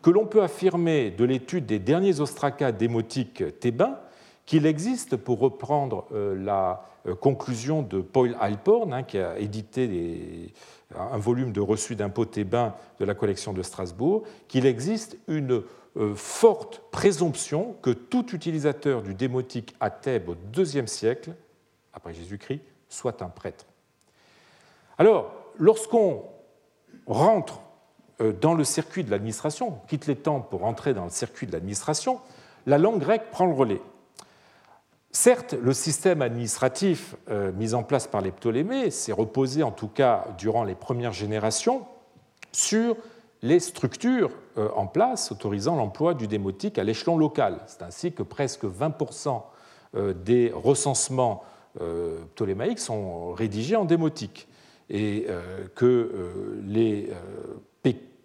que l'on peut affirmer de l'étude des derniers ostracas démotiques thébains qu'il existe, pour reprendre euh, la euh, conclusion de Paul Alporn, hein, qui a édité un volume de reçus d'impôts thébains de la collection de Strasbourg, qu'il existe une euh, forte présomption que tout utilisateur du démotique à Thèbes au IIe siècle, après Jésus-Christ, soit un prêtre. Alors, lorsqu'on rentre dans le circuit de l'administration, quitte les temps pour entrer dans le circuit de l'administration, la langue grecque prend le relais. Certes, le système administratif euh, mis en place par les Ptolémées s'est reposé, en tout cas durant les premières générations, sur les structures euh, en place autorisant l'emploi du démotique à l'échelon local. C'est ainsi que presque 20% des recensements ptolémaïques sont rédigés en démotique et que les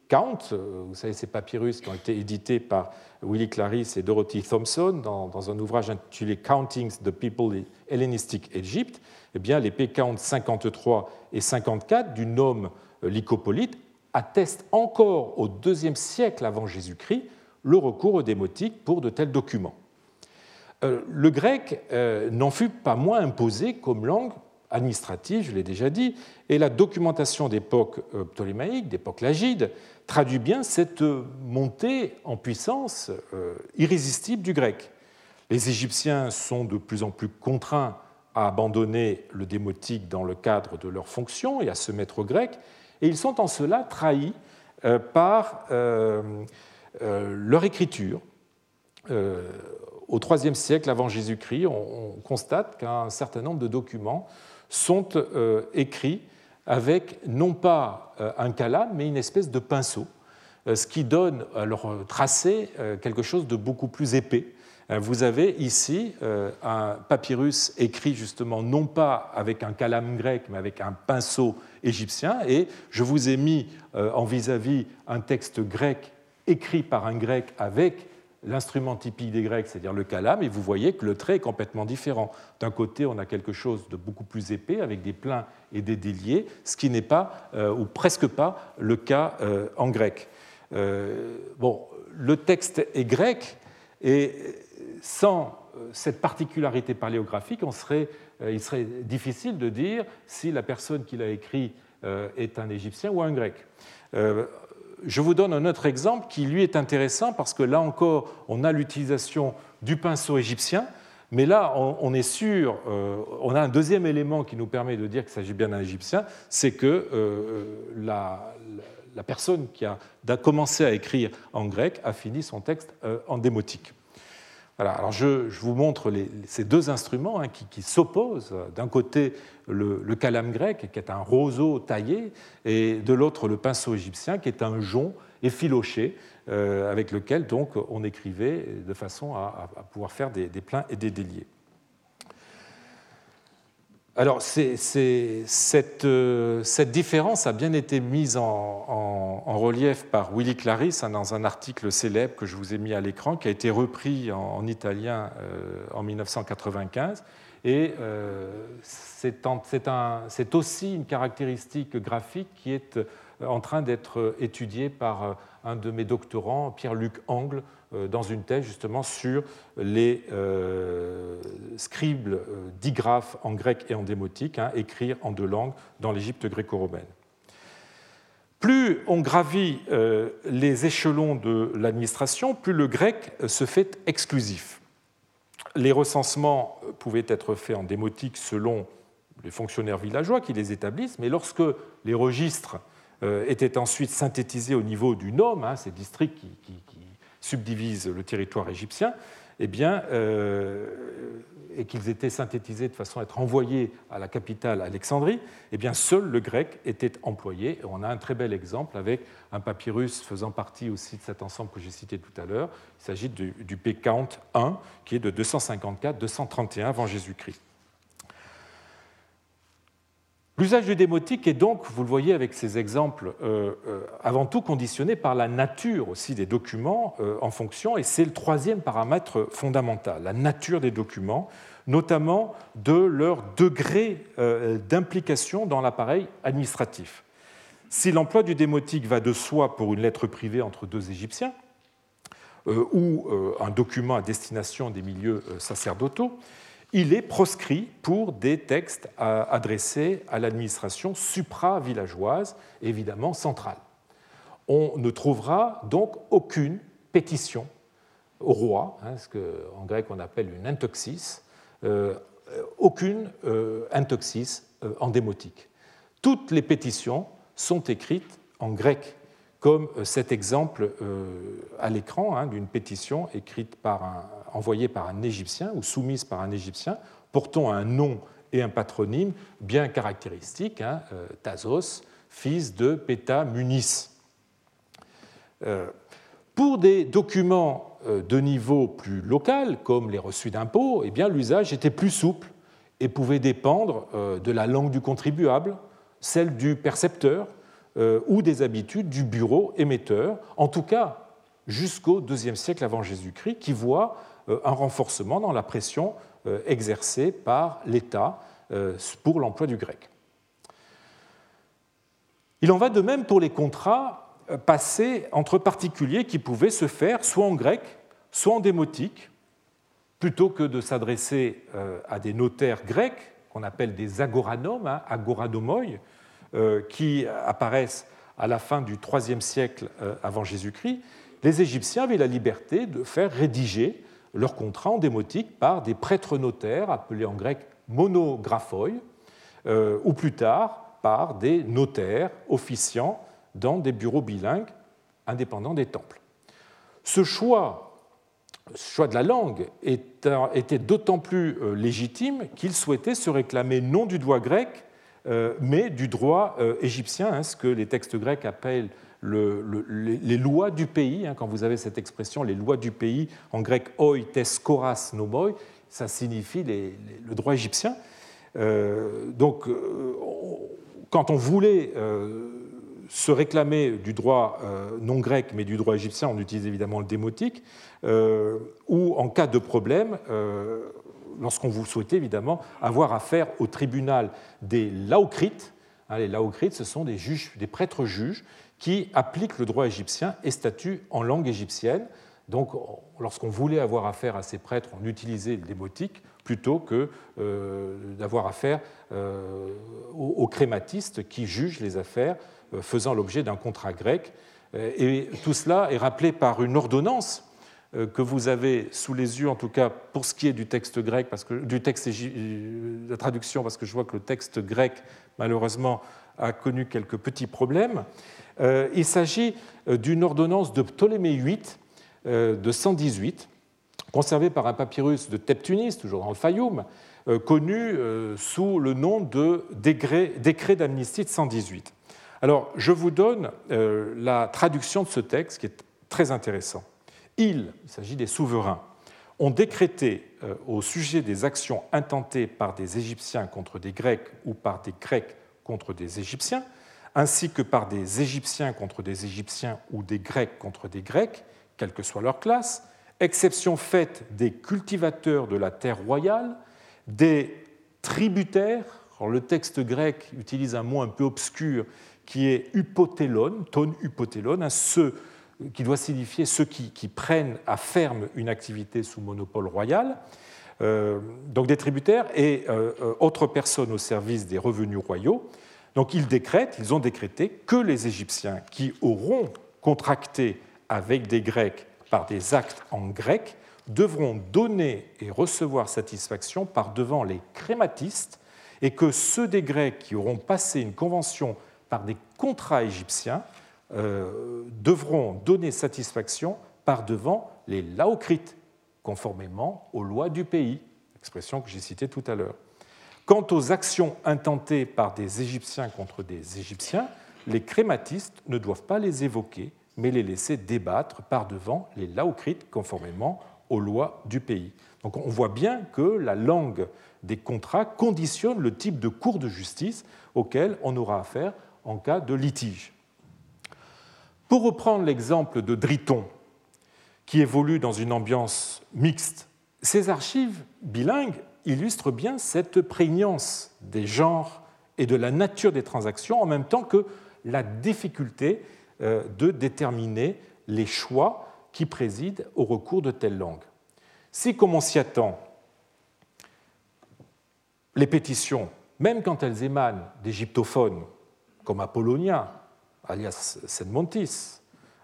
Count, vous savez, ces papyrus qui ont été édités par Willie Clarice et Dorothy Thompson dans, un ouvrage intitulé Countings the People in Hellenistic Egypt, eh bien, les P-Count 53 et 54 du nom lycopolite attestent encore au IIe siècle avant Jésus-Christ le recours aux démotiques pour de tels documents. Euh, le grec euh, n'en fut pas moins imposé comme langue administrative, je l'ai déjà dit, et la documentation d'époque euh, ptolémaïque, d'époque lagide, traduit bien cette montée en puissance irrésistible du grec. Les Égyptiens sont de plus en plus contraints à abandonner le démotique dans le cadre de leurs fonctions et à se mettre au grec, et ils sont en cela trahis par leur écriture au IIIe siècle avant Jésus-Christ, on, constate qu'un certain nombre de documents sont euh, écrits avec non pas euh, un calame, mais une espèce de pinceau, euh, ce qui donne à leur tracé quelque chose de beaucoup plus épais. Vous avez ici un papyrus écrit justement non pas avec un calame grec, mais avec un pinceau égyptien, et je vous ai mis en vis-à-vis un texte grec écrit par un grec avec l'instrument typique des Grecs, c'est-à-dire le calame, et vous voyez que le trait est complètement différent. D'un côté, on a quelque chose de beaucoup plus épais, avec des pleins et des déliés, ce qui n'est pas, euh, ou presque pas, le cas euh, en grec. Euh, bon, le texte est grec, et sans cette particularité paléographique, il serait difficile de dire si la personne qui l'a écrit est un Égyptien ou un Grec je vous donne un autre exemple qui, lui, est intéressant parce que là encore, on a l'utilisation du pinceau égyptien, mais là, on, est sûr, euh, on a un deuxième élément qui nous permet de dire qu'il s'agit bien d'un Égyptien, c'est que euh, la, personne qui a, commencé à écrire en grec a fini son texte euh, en démotique alors je, vous montre ces deux instruments hein, qui, s'opposent. D'un côté, le, calame grec, qui est un roseau taillé, et de l'autre, le pinceau égyptien, qui est un jonc effiloché, euh, avec lequel donc on écrivait de façon à, pouvoir faire des pleins et des déliés. Alors, euh, cette, différence a bien été mise en, relief par Willy Clarice hein, dans un article célèbre que je vous ai mis à l'écran, qui a été repris en, italien euh, en 1995. Et euh, c'est aussi une caractéristique graphique qui est en train d'être étudiée par un de mes doctorants, Pierre-Luc Angle, dans une thèse justement sur les euh, scribes euh, digraphes en grec et en démotique, hein, écrire en deux langues dans l'Égypte gréco-romaine. Plus on gravit les échelons de l'administration, plus le grec se fait exclusif. Les recensements pouvaient être faits en démotique selon les fonctionnaires villageois qui les établissent, mais lorsque les registres étaient ensuite synthétisés au niveau du nom, hein, ces districts qui, subdivise le territoire égyptien, eh euh, et qu'ils étaient synthétisés de façon à être envoyés à la capitale Alexandrie, eh bien, seul le grec était employé. on a un très bel exemple avec un papyrus faisant partie aussi de cet ensemble que j'ai cité tout à l'heure. Il s'agit du, du P-Count 1, qui est de 254-231 avant Jésus-Christ. L'usage du démotique est donc, vous le voyez avec ces exemples, euh, euh, avant tout conditionné par la nature aussi des documents euh, en fonction, et c'est le troisième paramètre fondamental, la nature des documents, notamment de leur degré d'implication dans l'appareil administratif. Si l'emploi du démotique va de soi pour une lettre privée entre deux Égyptiens, ou un document à destination des milieux sacerdotaux, il est proscrit pour des textes adressés à l'administration supra-villageoise, évidemment centrale. On ne trouvera donc aucune pétition au roi, hein, ce qu'en grec on appelle une intoxis, euh, aucune euh, intoxis euh, en démotique. Toutes les pétitions sont écrites en grec, comme cet exemple à l'écran hein, d'une pétition écrite par un, envoyée par un Égyptien ou soumise par un Égyptien, portant un nom et un patronyme bien caractéristiques, hein, euh, Thasos, fils de Péta Munis. Euh, pour des documents euh, de niveau plus local, comme les reçus d'impôts, eh l'usage était plus souple et pouvait dépendre de la langue du contribuable, celles du percepteur ou des habitudes du bureau émetteur, en tout cas jusqu'au IIe siècle avant Jésus-Christ, qui voit un renforcement dans la pression euh, exercée par l'État pour l'emploi du grec. Il en va de même pour les contrats passés entre particuliers qui pouvaient se faire soit en grec, soit en démotique, plutôt que de s'adresser à des notaires grecs, qu'on appelle des agoranomes, hein, agoranomoi, euh, qui apparaissent à la fin du IIIe siècle euh, avant Jésus-Christ, les Égyptiens avaient la liberté de faire rédiger leurs contrats en démotique par des prêtres notaires, appelés en grec monographoi, euh, ou plus tard par des notaires officiant dans des bureaux bilingues indépendants des temples. Ce choix, choix de la langue était d'autant plus légitime qu'il souhaitait se réclamer non du droit grec, euh, mais du droit euh, égyptien, hein, ce que les textes grecs appellent les lois du pays. Hein, quand vous avez cette expression, les lois du pays, en grec oi tes koras nomoi, ça signifie le droit égyptien. Euh, donc, quand on voulait se réclamer du droit non grec, mais du droit égyptien, on utilise évidemment le démotique, ou en cas de problème, lorsqu'on vous souhaitait évidemment avoir affaire au tribunal des laocrites. Hein, les laocrites, ce sont des prêtres juges qui appliquent le droit égyptien et statuent en langue égyptienne. Donc, lorsqu'on voulait avoir affaire à ces prêtres, on utilisait le démotique plutôt que euh, d'avoir affaire euh, aux, crématistes qui jugent les affaires euh, faisant l'objet d'un contrat grec. Et tout cela est rappelé par une ordonnance que vous avez sous les yeux, en tout cas pour ce qui est du texte grec, parce que, du texte la traduction, parce que je vois que le texte grec, malheureusement, a connu quelques petits problèmes. Euh, il s'agit d'une ordonnance de Ptolémée VIII de 118, conservée par un papyrus de Teptunis, toujours dans le Fayoum, connu sous le nom de décret d'amnistie de 118. Alors, je vous donne la traduction de ce texte qui est très intéressant ils, il s'agit des souverains, ont décrété euh, au sujet des actions intentées par des Égyptiens contre des Grecs ou par des Grecs contre des Égyptiens, ainsi que par des Égyptiens contre des Égyptiens ou des Grecs contre des Grecs, quelle que soit leur classe, exception faite des cultivateurs de la terre royale, des tributaires, le texte grec utilise un mot un peu obscur qui est hypotélon, ton hypotélon, hein, ceux qui doit signifier ceux qui, prennent à ferme une activité sous monopole royal, euh, donc des tributaires et euh, euh, autres personnes au service des revenus royaux. Donc ils décrètent, ils ont décrété que les Égyptiens qui auront contracté avec des Grecs par des actes en grec devront donner et recevoir satisfaction par devant les crématistes et que ceux des Grecs qui auront passé une convention par des contrats égyptiens euh, devront donner satisfaction par devant les laocrites, conformément aux lois du pays, expression que j'ai citée tout à l'heure. Quant aux actions intentées par des Égyptiens contre des Égyptiens, les crématistes ne doivent pas les évoquer, mais les laisser débattre par devant les laocrites, conformément aux lois du pays. Donc on voit bien que la langue des contrats conditionne le type de cours de justice auquel on aura affaire en cas de litige. Pour reprendre l'exemple de Driton, qui évolue dans une ambiance mixte, ces archives bilingues illustrent bien cette prégnance des genres et de la nature des transactions, en même temps que la difficulté euh, de déterminer les choix qui président au recours de telles langues. Si, comme on s'y attend, les pétitions, même quand elles émanent d'égyptophones comme Apollonia, alias Senmontis,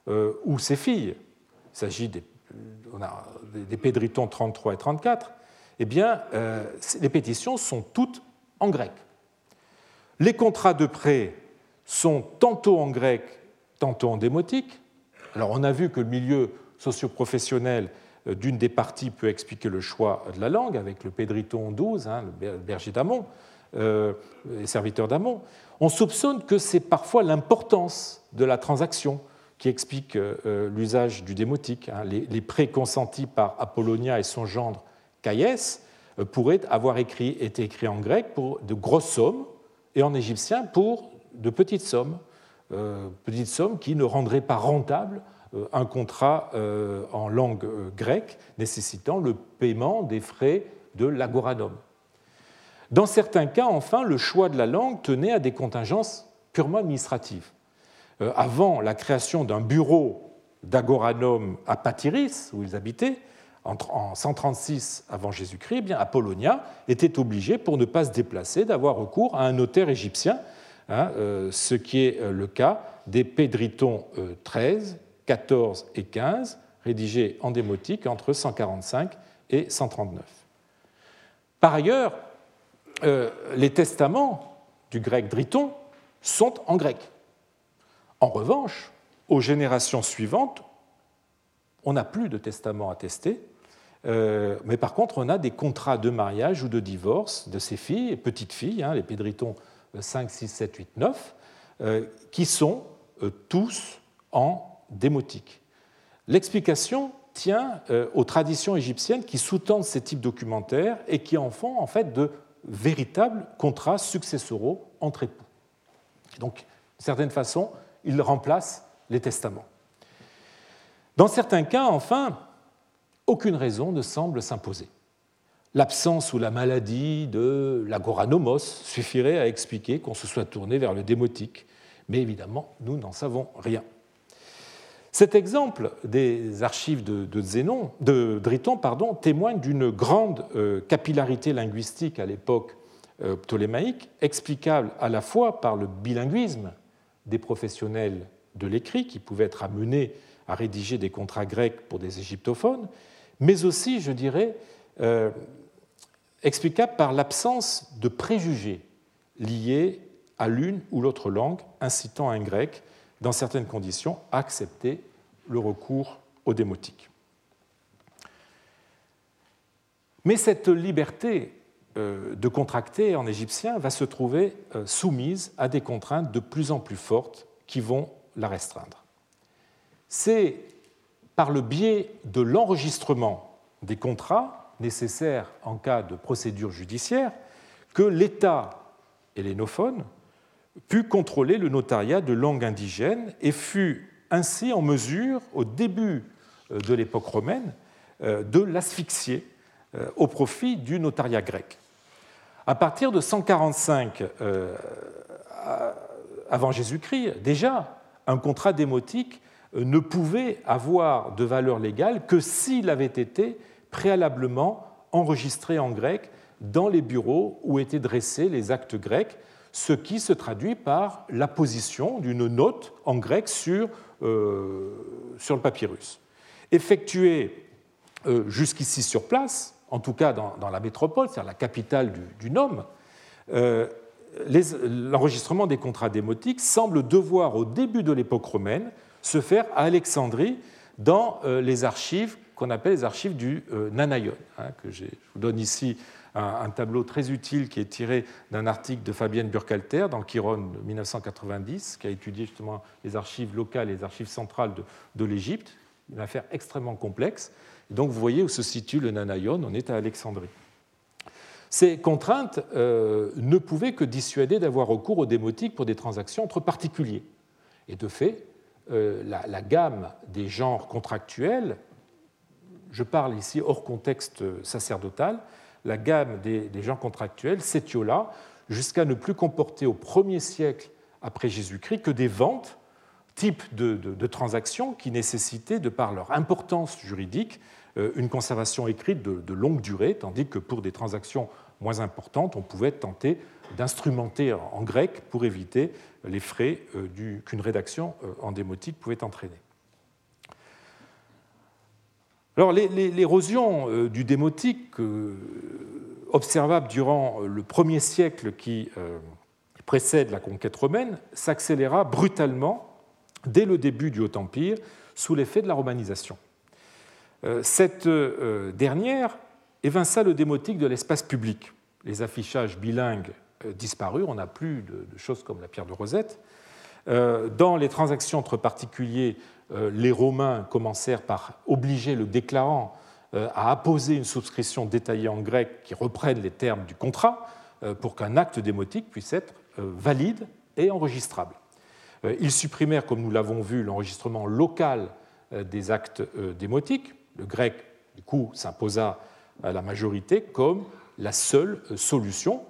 euh, ou ses filles, il s'agit des, des Pédritons 33 et 34, eh bien, euh, les pétitions sont toutes en grec. Les contrats de prêt sont tantôt en grec, tantôt en démotique. Alors, on a vu que le milieu socioprofessionnel euh, d'une des parties peut expliquer le choix de la langue, avec le Pédriton 12, hein, le berger d'Amon, les serviteurs d'Amon on soupçonne que c'est parfois l'importance de la transaction qui explique euh, l'usage du démotique. Hein. Les prêts consentis par Apollonia et son gendre Caïès euh, pourraient avoir été écrits en grec pour de grosses sommes et en égyptien pour de petites sommes, petites sommes qui ne rendraient pas rentable un contrat en langue grecque nécessitant le paiement des frais de l'agoranum. Dans certains cas, enfin, le choix de la langue tenait à des contingences purement administratives. Euh, avant la création d'un bureau d'agoranum à Patiris, où ils habitaient, en 136 avant Jésus-Christ, eh Apollonia était obligé, pour ne pas se déplacer, d'avoir recours à un notaire égyptien, hein, euh, ce qui est euh, le cas des Pédritons 13, 14 et 15, rédigés en démotique entre 145 et 139. Par ailleurs, les testaments du grec driton sont en grec. En revanche, aux générations suivantes, on n'a plus de testament attesté, euh, mais par contre, on a des contrats de mariage ou de divorce de ces filles, petites filles, hein, les pédritons 5, 6, 7, 8, 9, qui sont euh, tous en démotique. L'explication tient euh, aux traditions égyptiennes qui sous-tendent ces types documentaires et qui en font en fait de véritables contrats successoraux entre époux. Donc, d'une certaine façon, ils remplacent les testaments. Dans certains cas, enfin, aucune raison ne semble s'imposer. L'absence ou la maladie de l'agoranomos suffirait à expliquer qu'on se soit tourné vers le démotique, mais évidemment, nous n'en savons rien. Cet exemple des archives de, Zénon, de Driton témoigne d'une grande euh, capillarité linguistique à l'époque euh, ptolémaïque, explicable à la fois par le bilinguisme des professionnels de l'écrit qui pouvaient être amenés à rédiger des contrats grecs pour des égyptophones, mais aussi, je dirais, euh, explicable par l'absence de préjugés liés à l'une ou l'autre langue, incitant un grec, dans certaines conditions, à accepter le recours aux démotiques. Mais cette liberté euh, de contracter en égyptien va se trouver euh, soumise à des contraintes de plus en plus fortes qui vont la restreindre. C'est par le biais de l'enregistrement des contrats nécessaires en cas de procédure judiciaire que l'État hélénophone put contrôler le notariat de langue indigène et fut ainsi en mesure, au début euh, de l'époque romaine, de l'asphyxier au profit du notariat grec. À partir de 145 euh, avant Jésus-Christ, déjà, un contrat démotique euh, ne pouvait avoir de valeur légale que s'il avait été préalablement enregistré en grec dans les bureaux où étaient dressés les actes grecs, ce qui se traduit par l'apposition d'une note en grec sur, euh, le papyrus. Effectué jusqu'ici sur place, en tout cas dans, la métropole, c'est-à-dire la capitale du, Nome, euh, l'enregistrement des contrats démotiques semble devoir, au début de l'époque romaine, se faire à Alexandrie dans euh, les archives qu'on appelle les archives du euh, Nanaïon. Hein, que je vous donne ici un, tableau très utile qui est tiré d'un article de Fabienne Burkhalter dans Chiron 1990, qui a étudié justement les archives locales et les archives centrales de, l'Égypte, une affaire extrêmement complexe. Donc vous voyez où se situe le Nanaïon, on est à Alexandrie. Ces contraintes euh, ne pouvaient que dissuader d'avoir recours aux démotiques pour des transactions entre particuliers. Et de fait, euh, la, gamme des genres contractuels, je parle ici hors contexte sacerdotal, la gamme des, genres contractuels s'étiola jusqu'à ne plus comporter au premier siècle après Jésus-Christ que des ventes, type de transactions qui nécessitaient, de par leur importance juridique, une conservation écrite de, longue durée, tandis que pour des transactions moins importantes, on pouvait tenter d'instrumenter en grec pour éviter les frais euh, qu'une rédaction euh, en démotique pouvait entraîner. L'érosion du démotique, observable durant le premier siècle qui précède la conquête romaine, s'accéléra brutalement dès le début du Haut Empire sous l'effet de la romanisation. Euh, cette euh, dernière évinça le démotique de l'espace public. Les affichages bilingues euh, disparurent, on n'a plus de, choses comme la pierre de Rosette. Dans les transactions entre particuliers, les Romains commencèrent par obliger le déclarant à apposer une souscription détaillée en grec qui reprenne les termes du contrat pour qu'un acte démotique puisse être valides et enregistrables. Ils supprimèrent, comme nous l'avons vu, l'enregistrement local des actes démotiques. Le grec, du coup, s'imposa à la majorité comme la seule solution.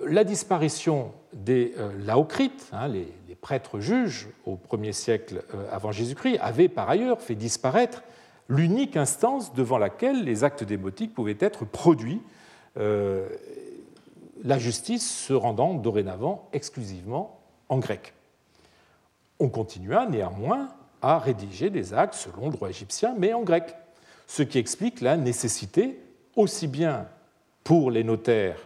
La disparition des laocrites, hein, les, prêtres juges au 1er siècle avant Jésus-Christ, avait par ailleurs fait disparaître l'unique instance devant laquelle les actes démotiques pouvaient être produits, euh, la justice se rendant dorénavant exclusivement en grec. On continua néanmoins à rédiger des actes selon le droit égyptien, mais en grec, ce qui explique la nécessité, aussi bien pour les notaires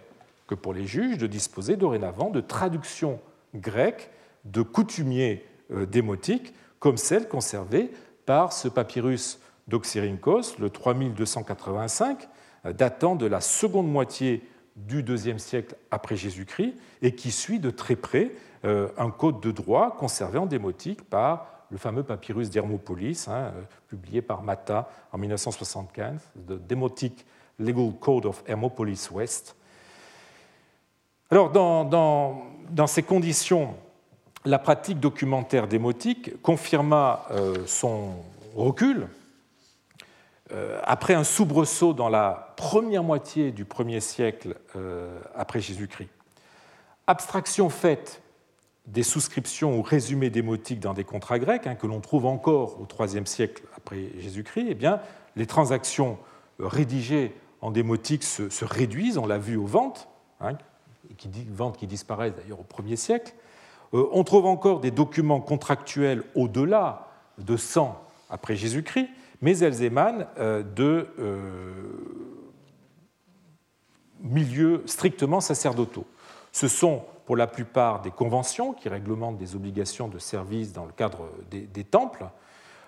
que pour les juges, de disposer dorénavant de traductions grecques de coutumiers euh, démotiques, comme celles conservées par ce papyrus d'Oxyrhynchos, le 3285, datant de la seconde moitié du IIe siècle après Jésus-Christ et qui suit de très près euh, un code de droit conservé en démotique par le fameux papyrus d'Hermopolis, hein, euh, publié par Mata en 1975, The Demotic Legal Code of Hermopolis West. Alors, dans, ces conditions, la pratique documentaire démotique confirma euh, son recul euh, après un soubresaut dans la première moitié du premier siècle après Jésus-Christ. Abstraction faite des souscriptions ou résumés démotiques dans des contrats grecs, hein, que l'on trouve encore au IIIe siècle après Jésus-Christ, eh les transactions euh, rédigées en démotique se, réduisent, on l'a vu aux ventes, hein, qui, ventes qui disparaissent d'ailleurs au 1er siècle. on trouve encore des documents contractuels au-delà de 100 après Jésus-Christ, mais elles émanent euh, de euh, milieux strictement sacerdotaux. Ce sont pour la plupart des conventions qui réglementent des obligations de service dans le cadre des, temples.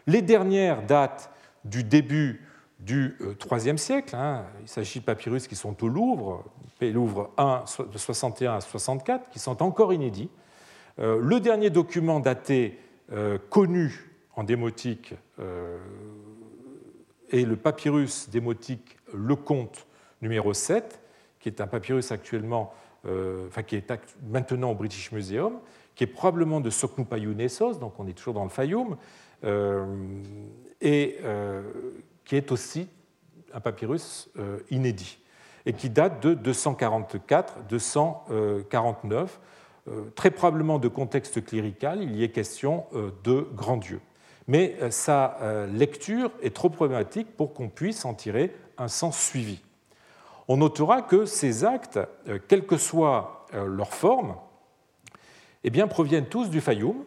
Les dernières datent du début du IIIe euh, siècle. Hein. Il s'agit de papyrus qui sont au Louvre, Louvre 1 de 61 à 64, qui sont encore inédits. Le dernier document daté connu en démotique et le papyrus démotique Le Comte numéro 7, qui est un papyrus actuellement, euh, enfin, qui est maintenant au British Museum, qui est probablement de Soknupayou Nessos, donc on est toujours dans le Fayoum, euh, et euh, qui est aussi un papyrus inédit, et qui date de 244-249, très probablement de contexte clérical, il y est question de grand Dieu mais euh, sa euh, lecture est trop problématique pour qu'on puisse en tirer un sens suivi. On notera que ces actes, euh, quelle que soit leur forme, eh proviennent tous du Fayoum,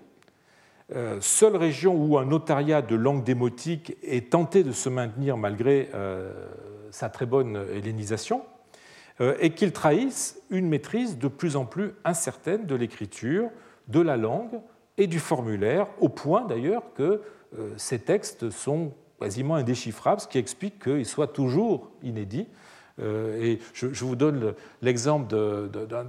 seule région où un notariat de langue démotique est tenté de se maintenir malgré sa très bonne hellénisation, et qu'ils trahissent une maîtrise de plus en plus incertaine de l'écriture, de la langue, et du formulaire, au point d'ailleurs que euh, ces textes sont quasiment indéchiffrables, ce qui explique qu'ils soient toujours inédits. Euh, et je, vous donne l'exemple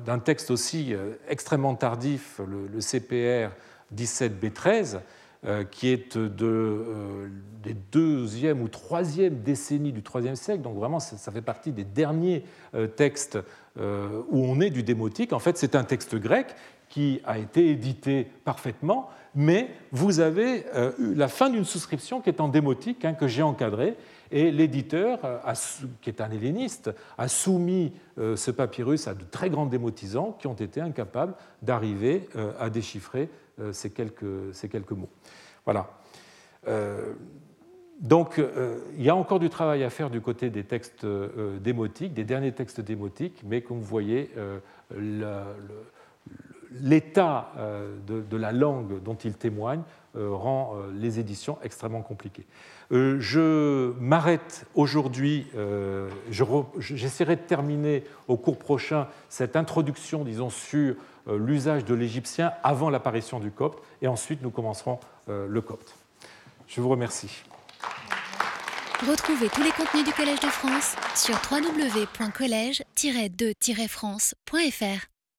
d'un texte aussi euh, extrêmement tardif, le, CPR 17B13, qui est de, des deuxième ou troisième décennies du IIIe siècle, donc vraiment ça, fait partie des derniers textes où on est du démotique. En fait, c'est un texte grec qui a été édité parfaitement, mais vous avez euh, la fin d'une souscription qui est en démotique, hein, que j'ai encadrée, et l'éditeur, euh, qui est un helléniste, a soumis euh, ce papyrus à de très grands démotisants qui ont été incapables d'arriver à déchiffrer ces quelques, mots. Voilà. Donc, il y a encore du travail à faire du côté des textes démotiques, des derniers textes démotiques, mais comme vous voyez, l'état euh, de, la langue dont il témoigne euh, rend euh, les éditions extrêmement compliquées. Je m'arrête aujourd'hui, j'essaierai de terminer au cours prochain cette introduction, disons, sur l'usage de l'égyptien avant l'apparition du copte, et ensuite nous commencerons le copte. Je vous remercie. Retrouvez tous les contenus du Collège de France sur www.colège-2-france.fr.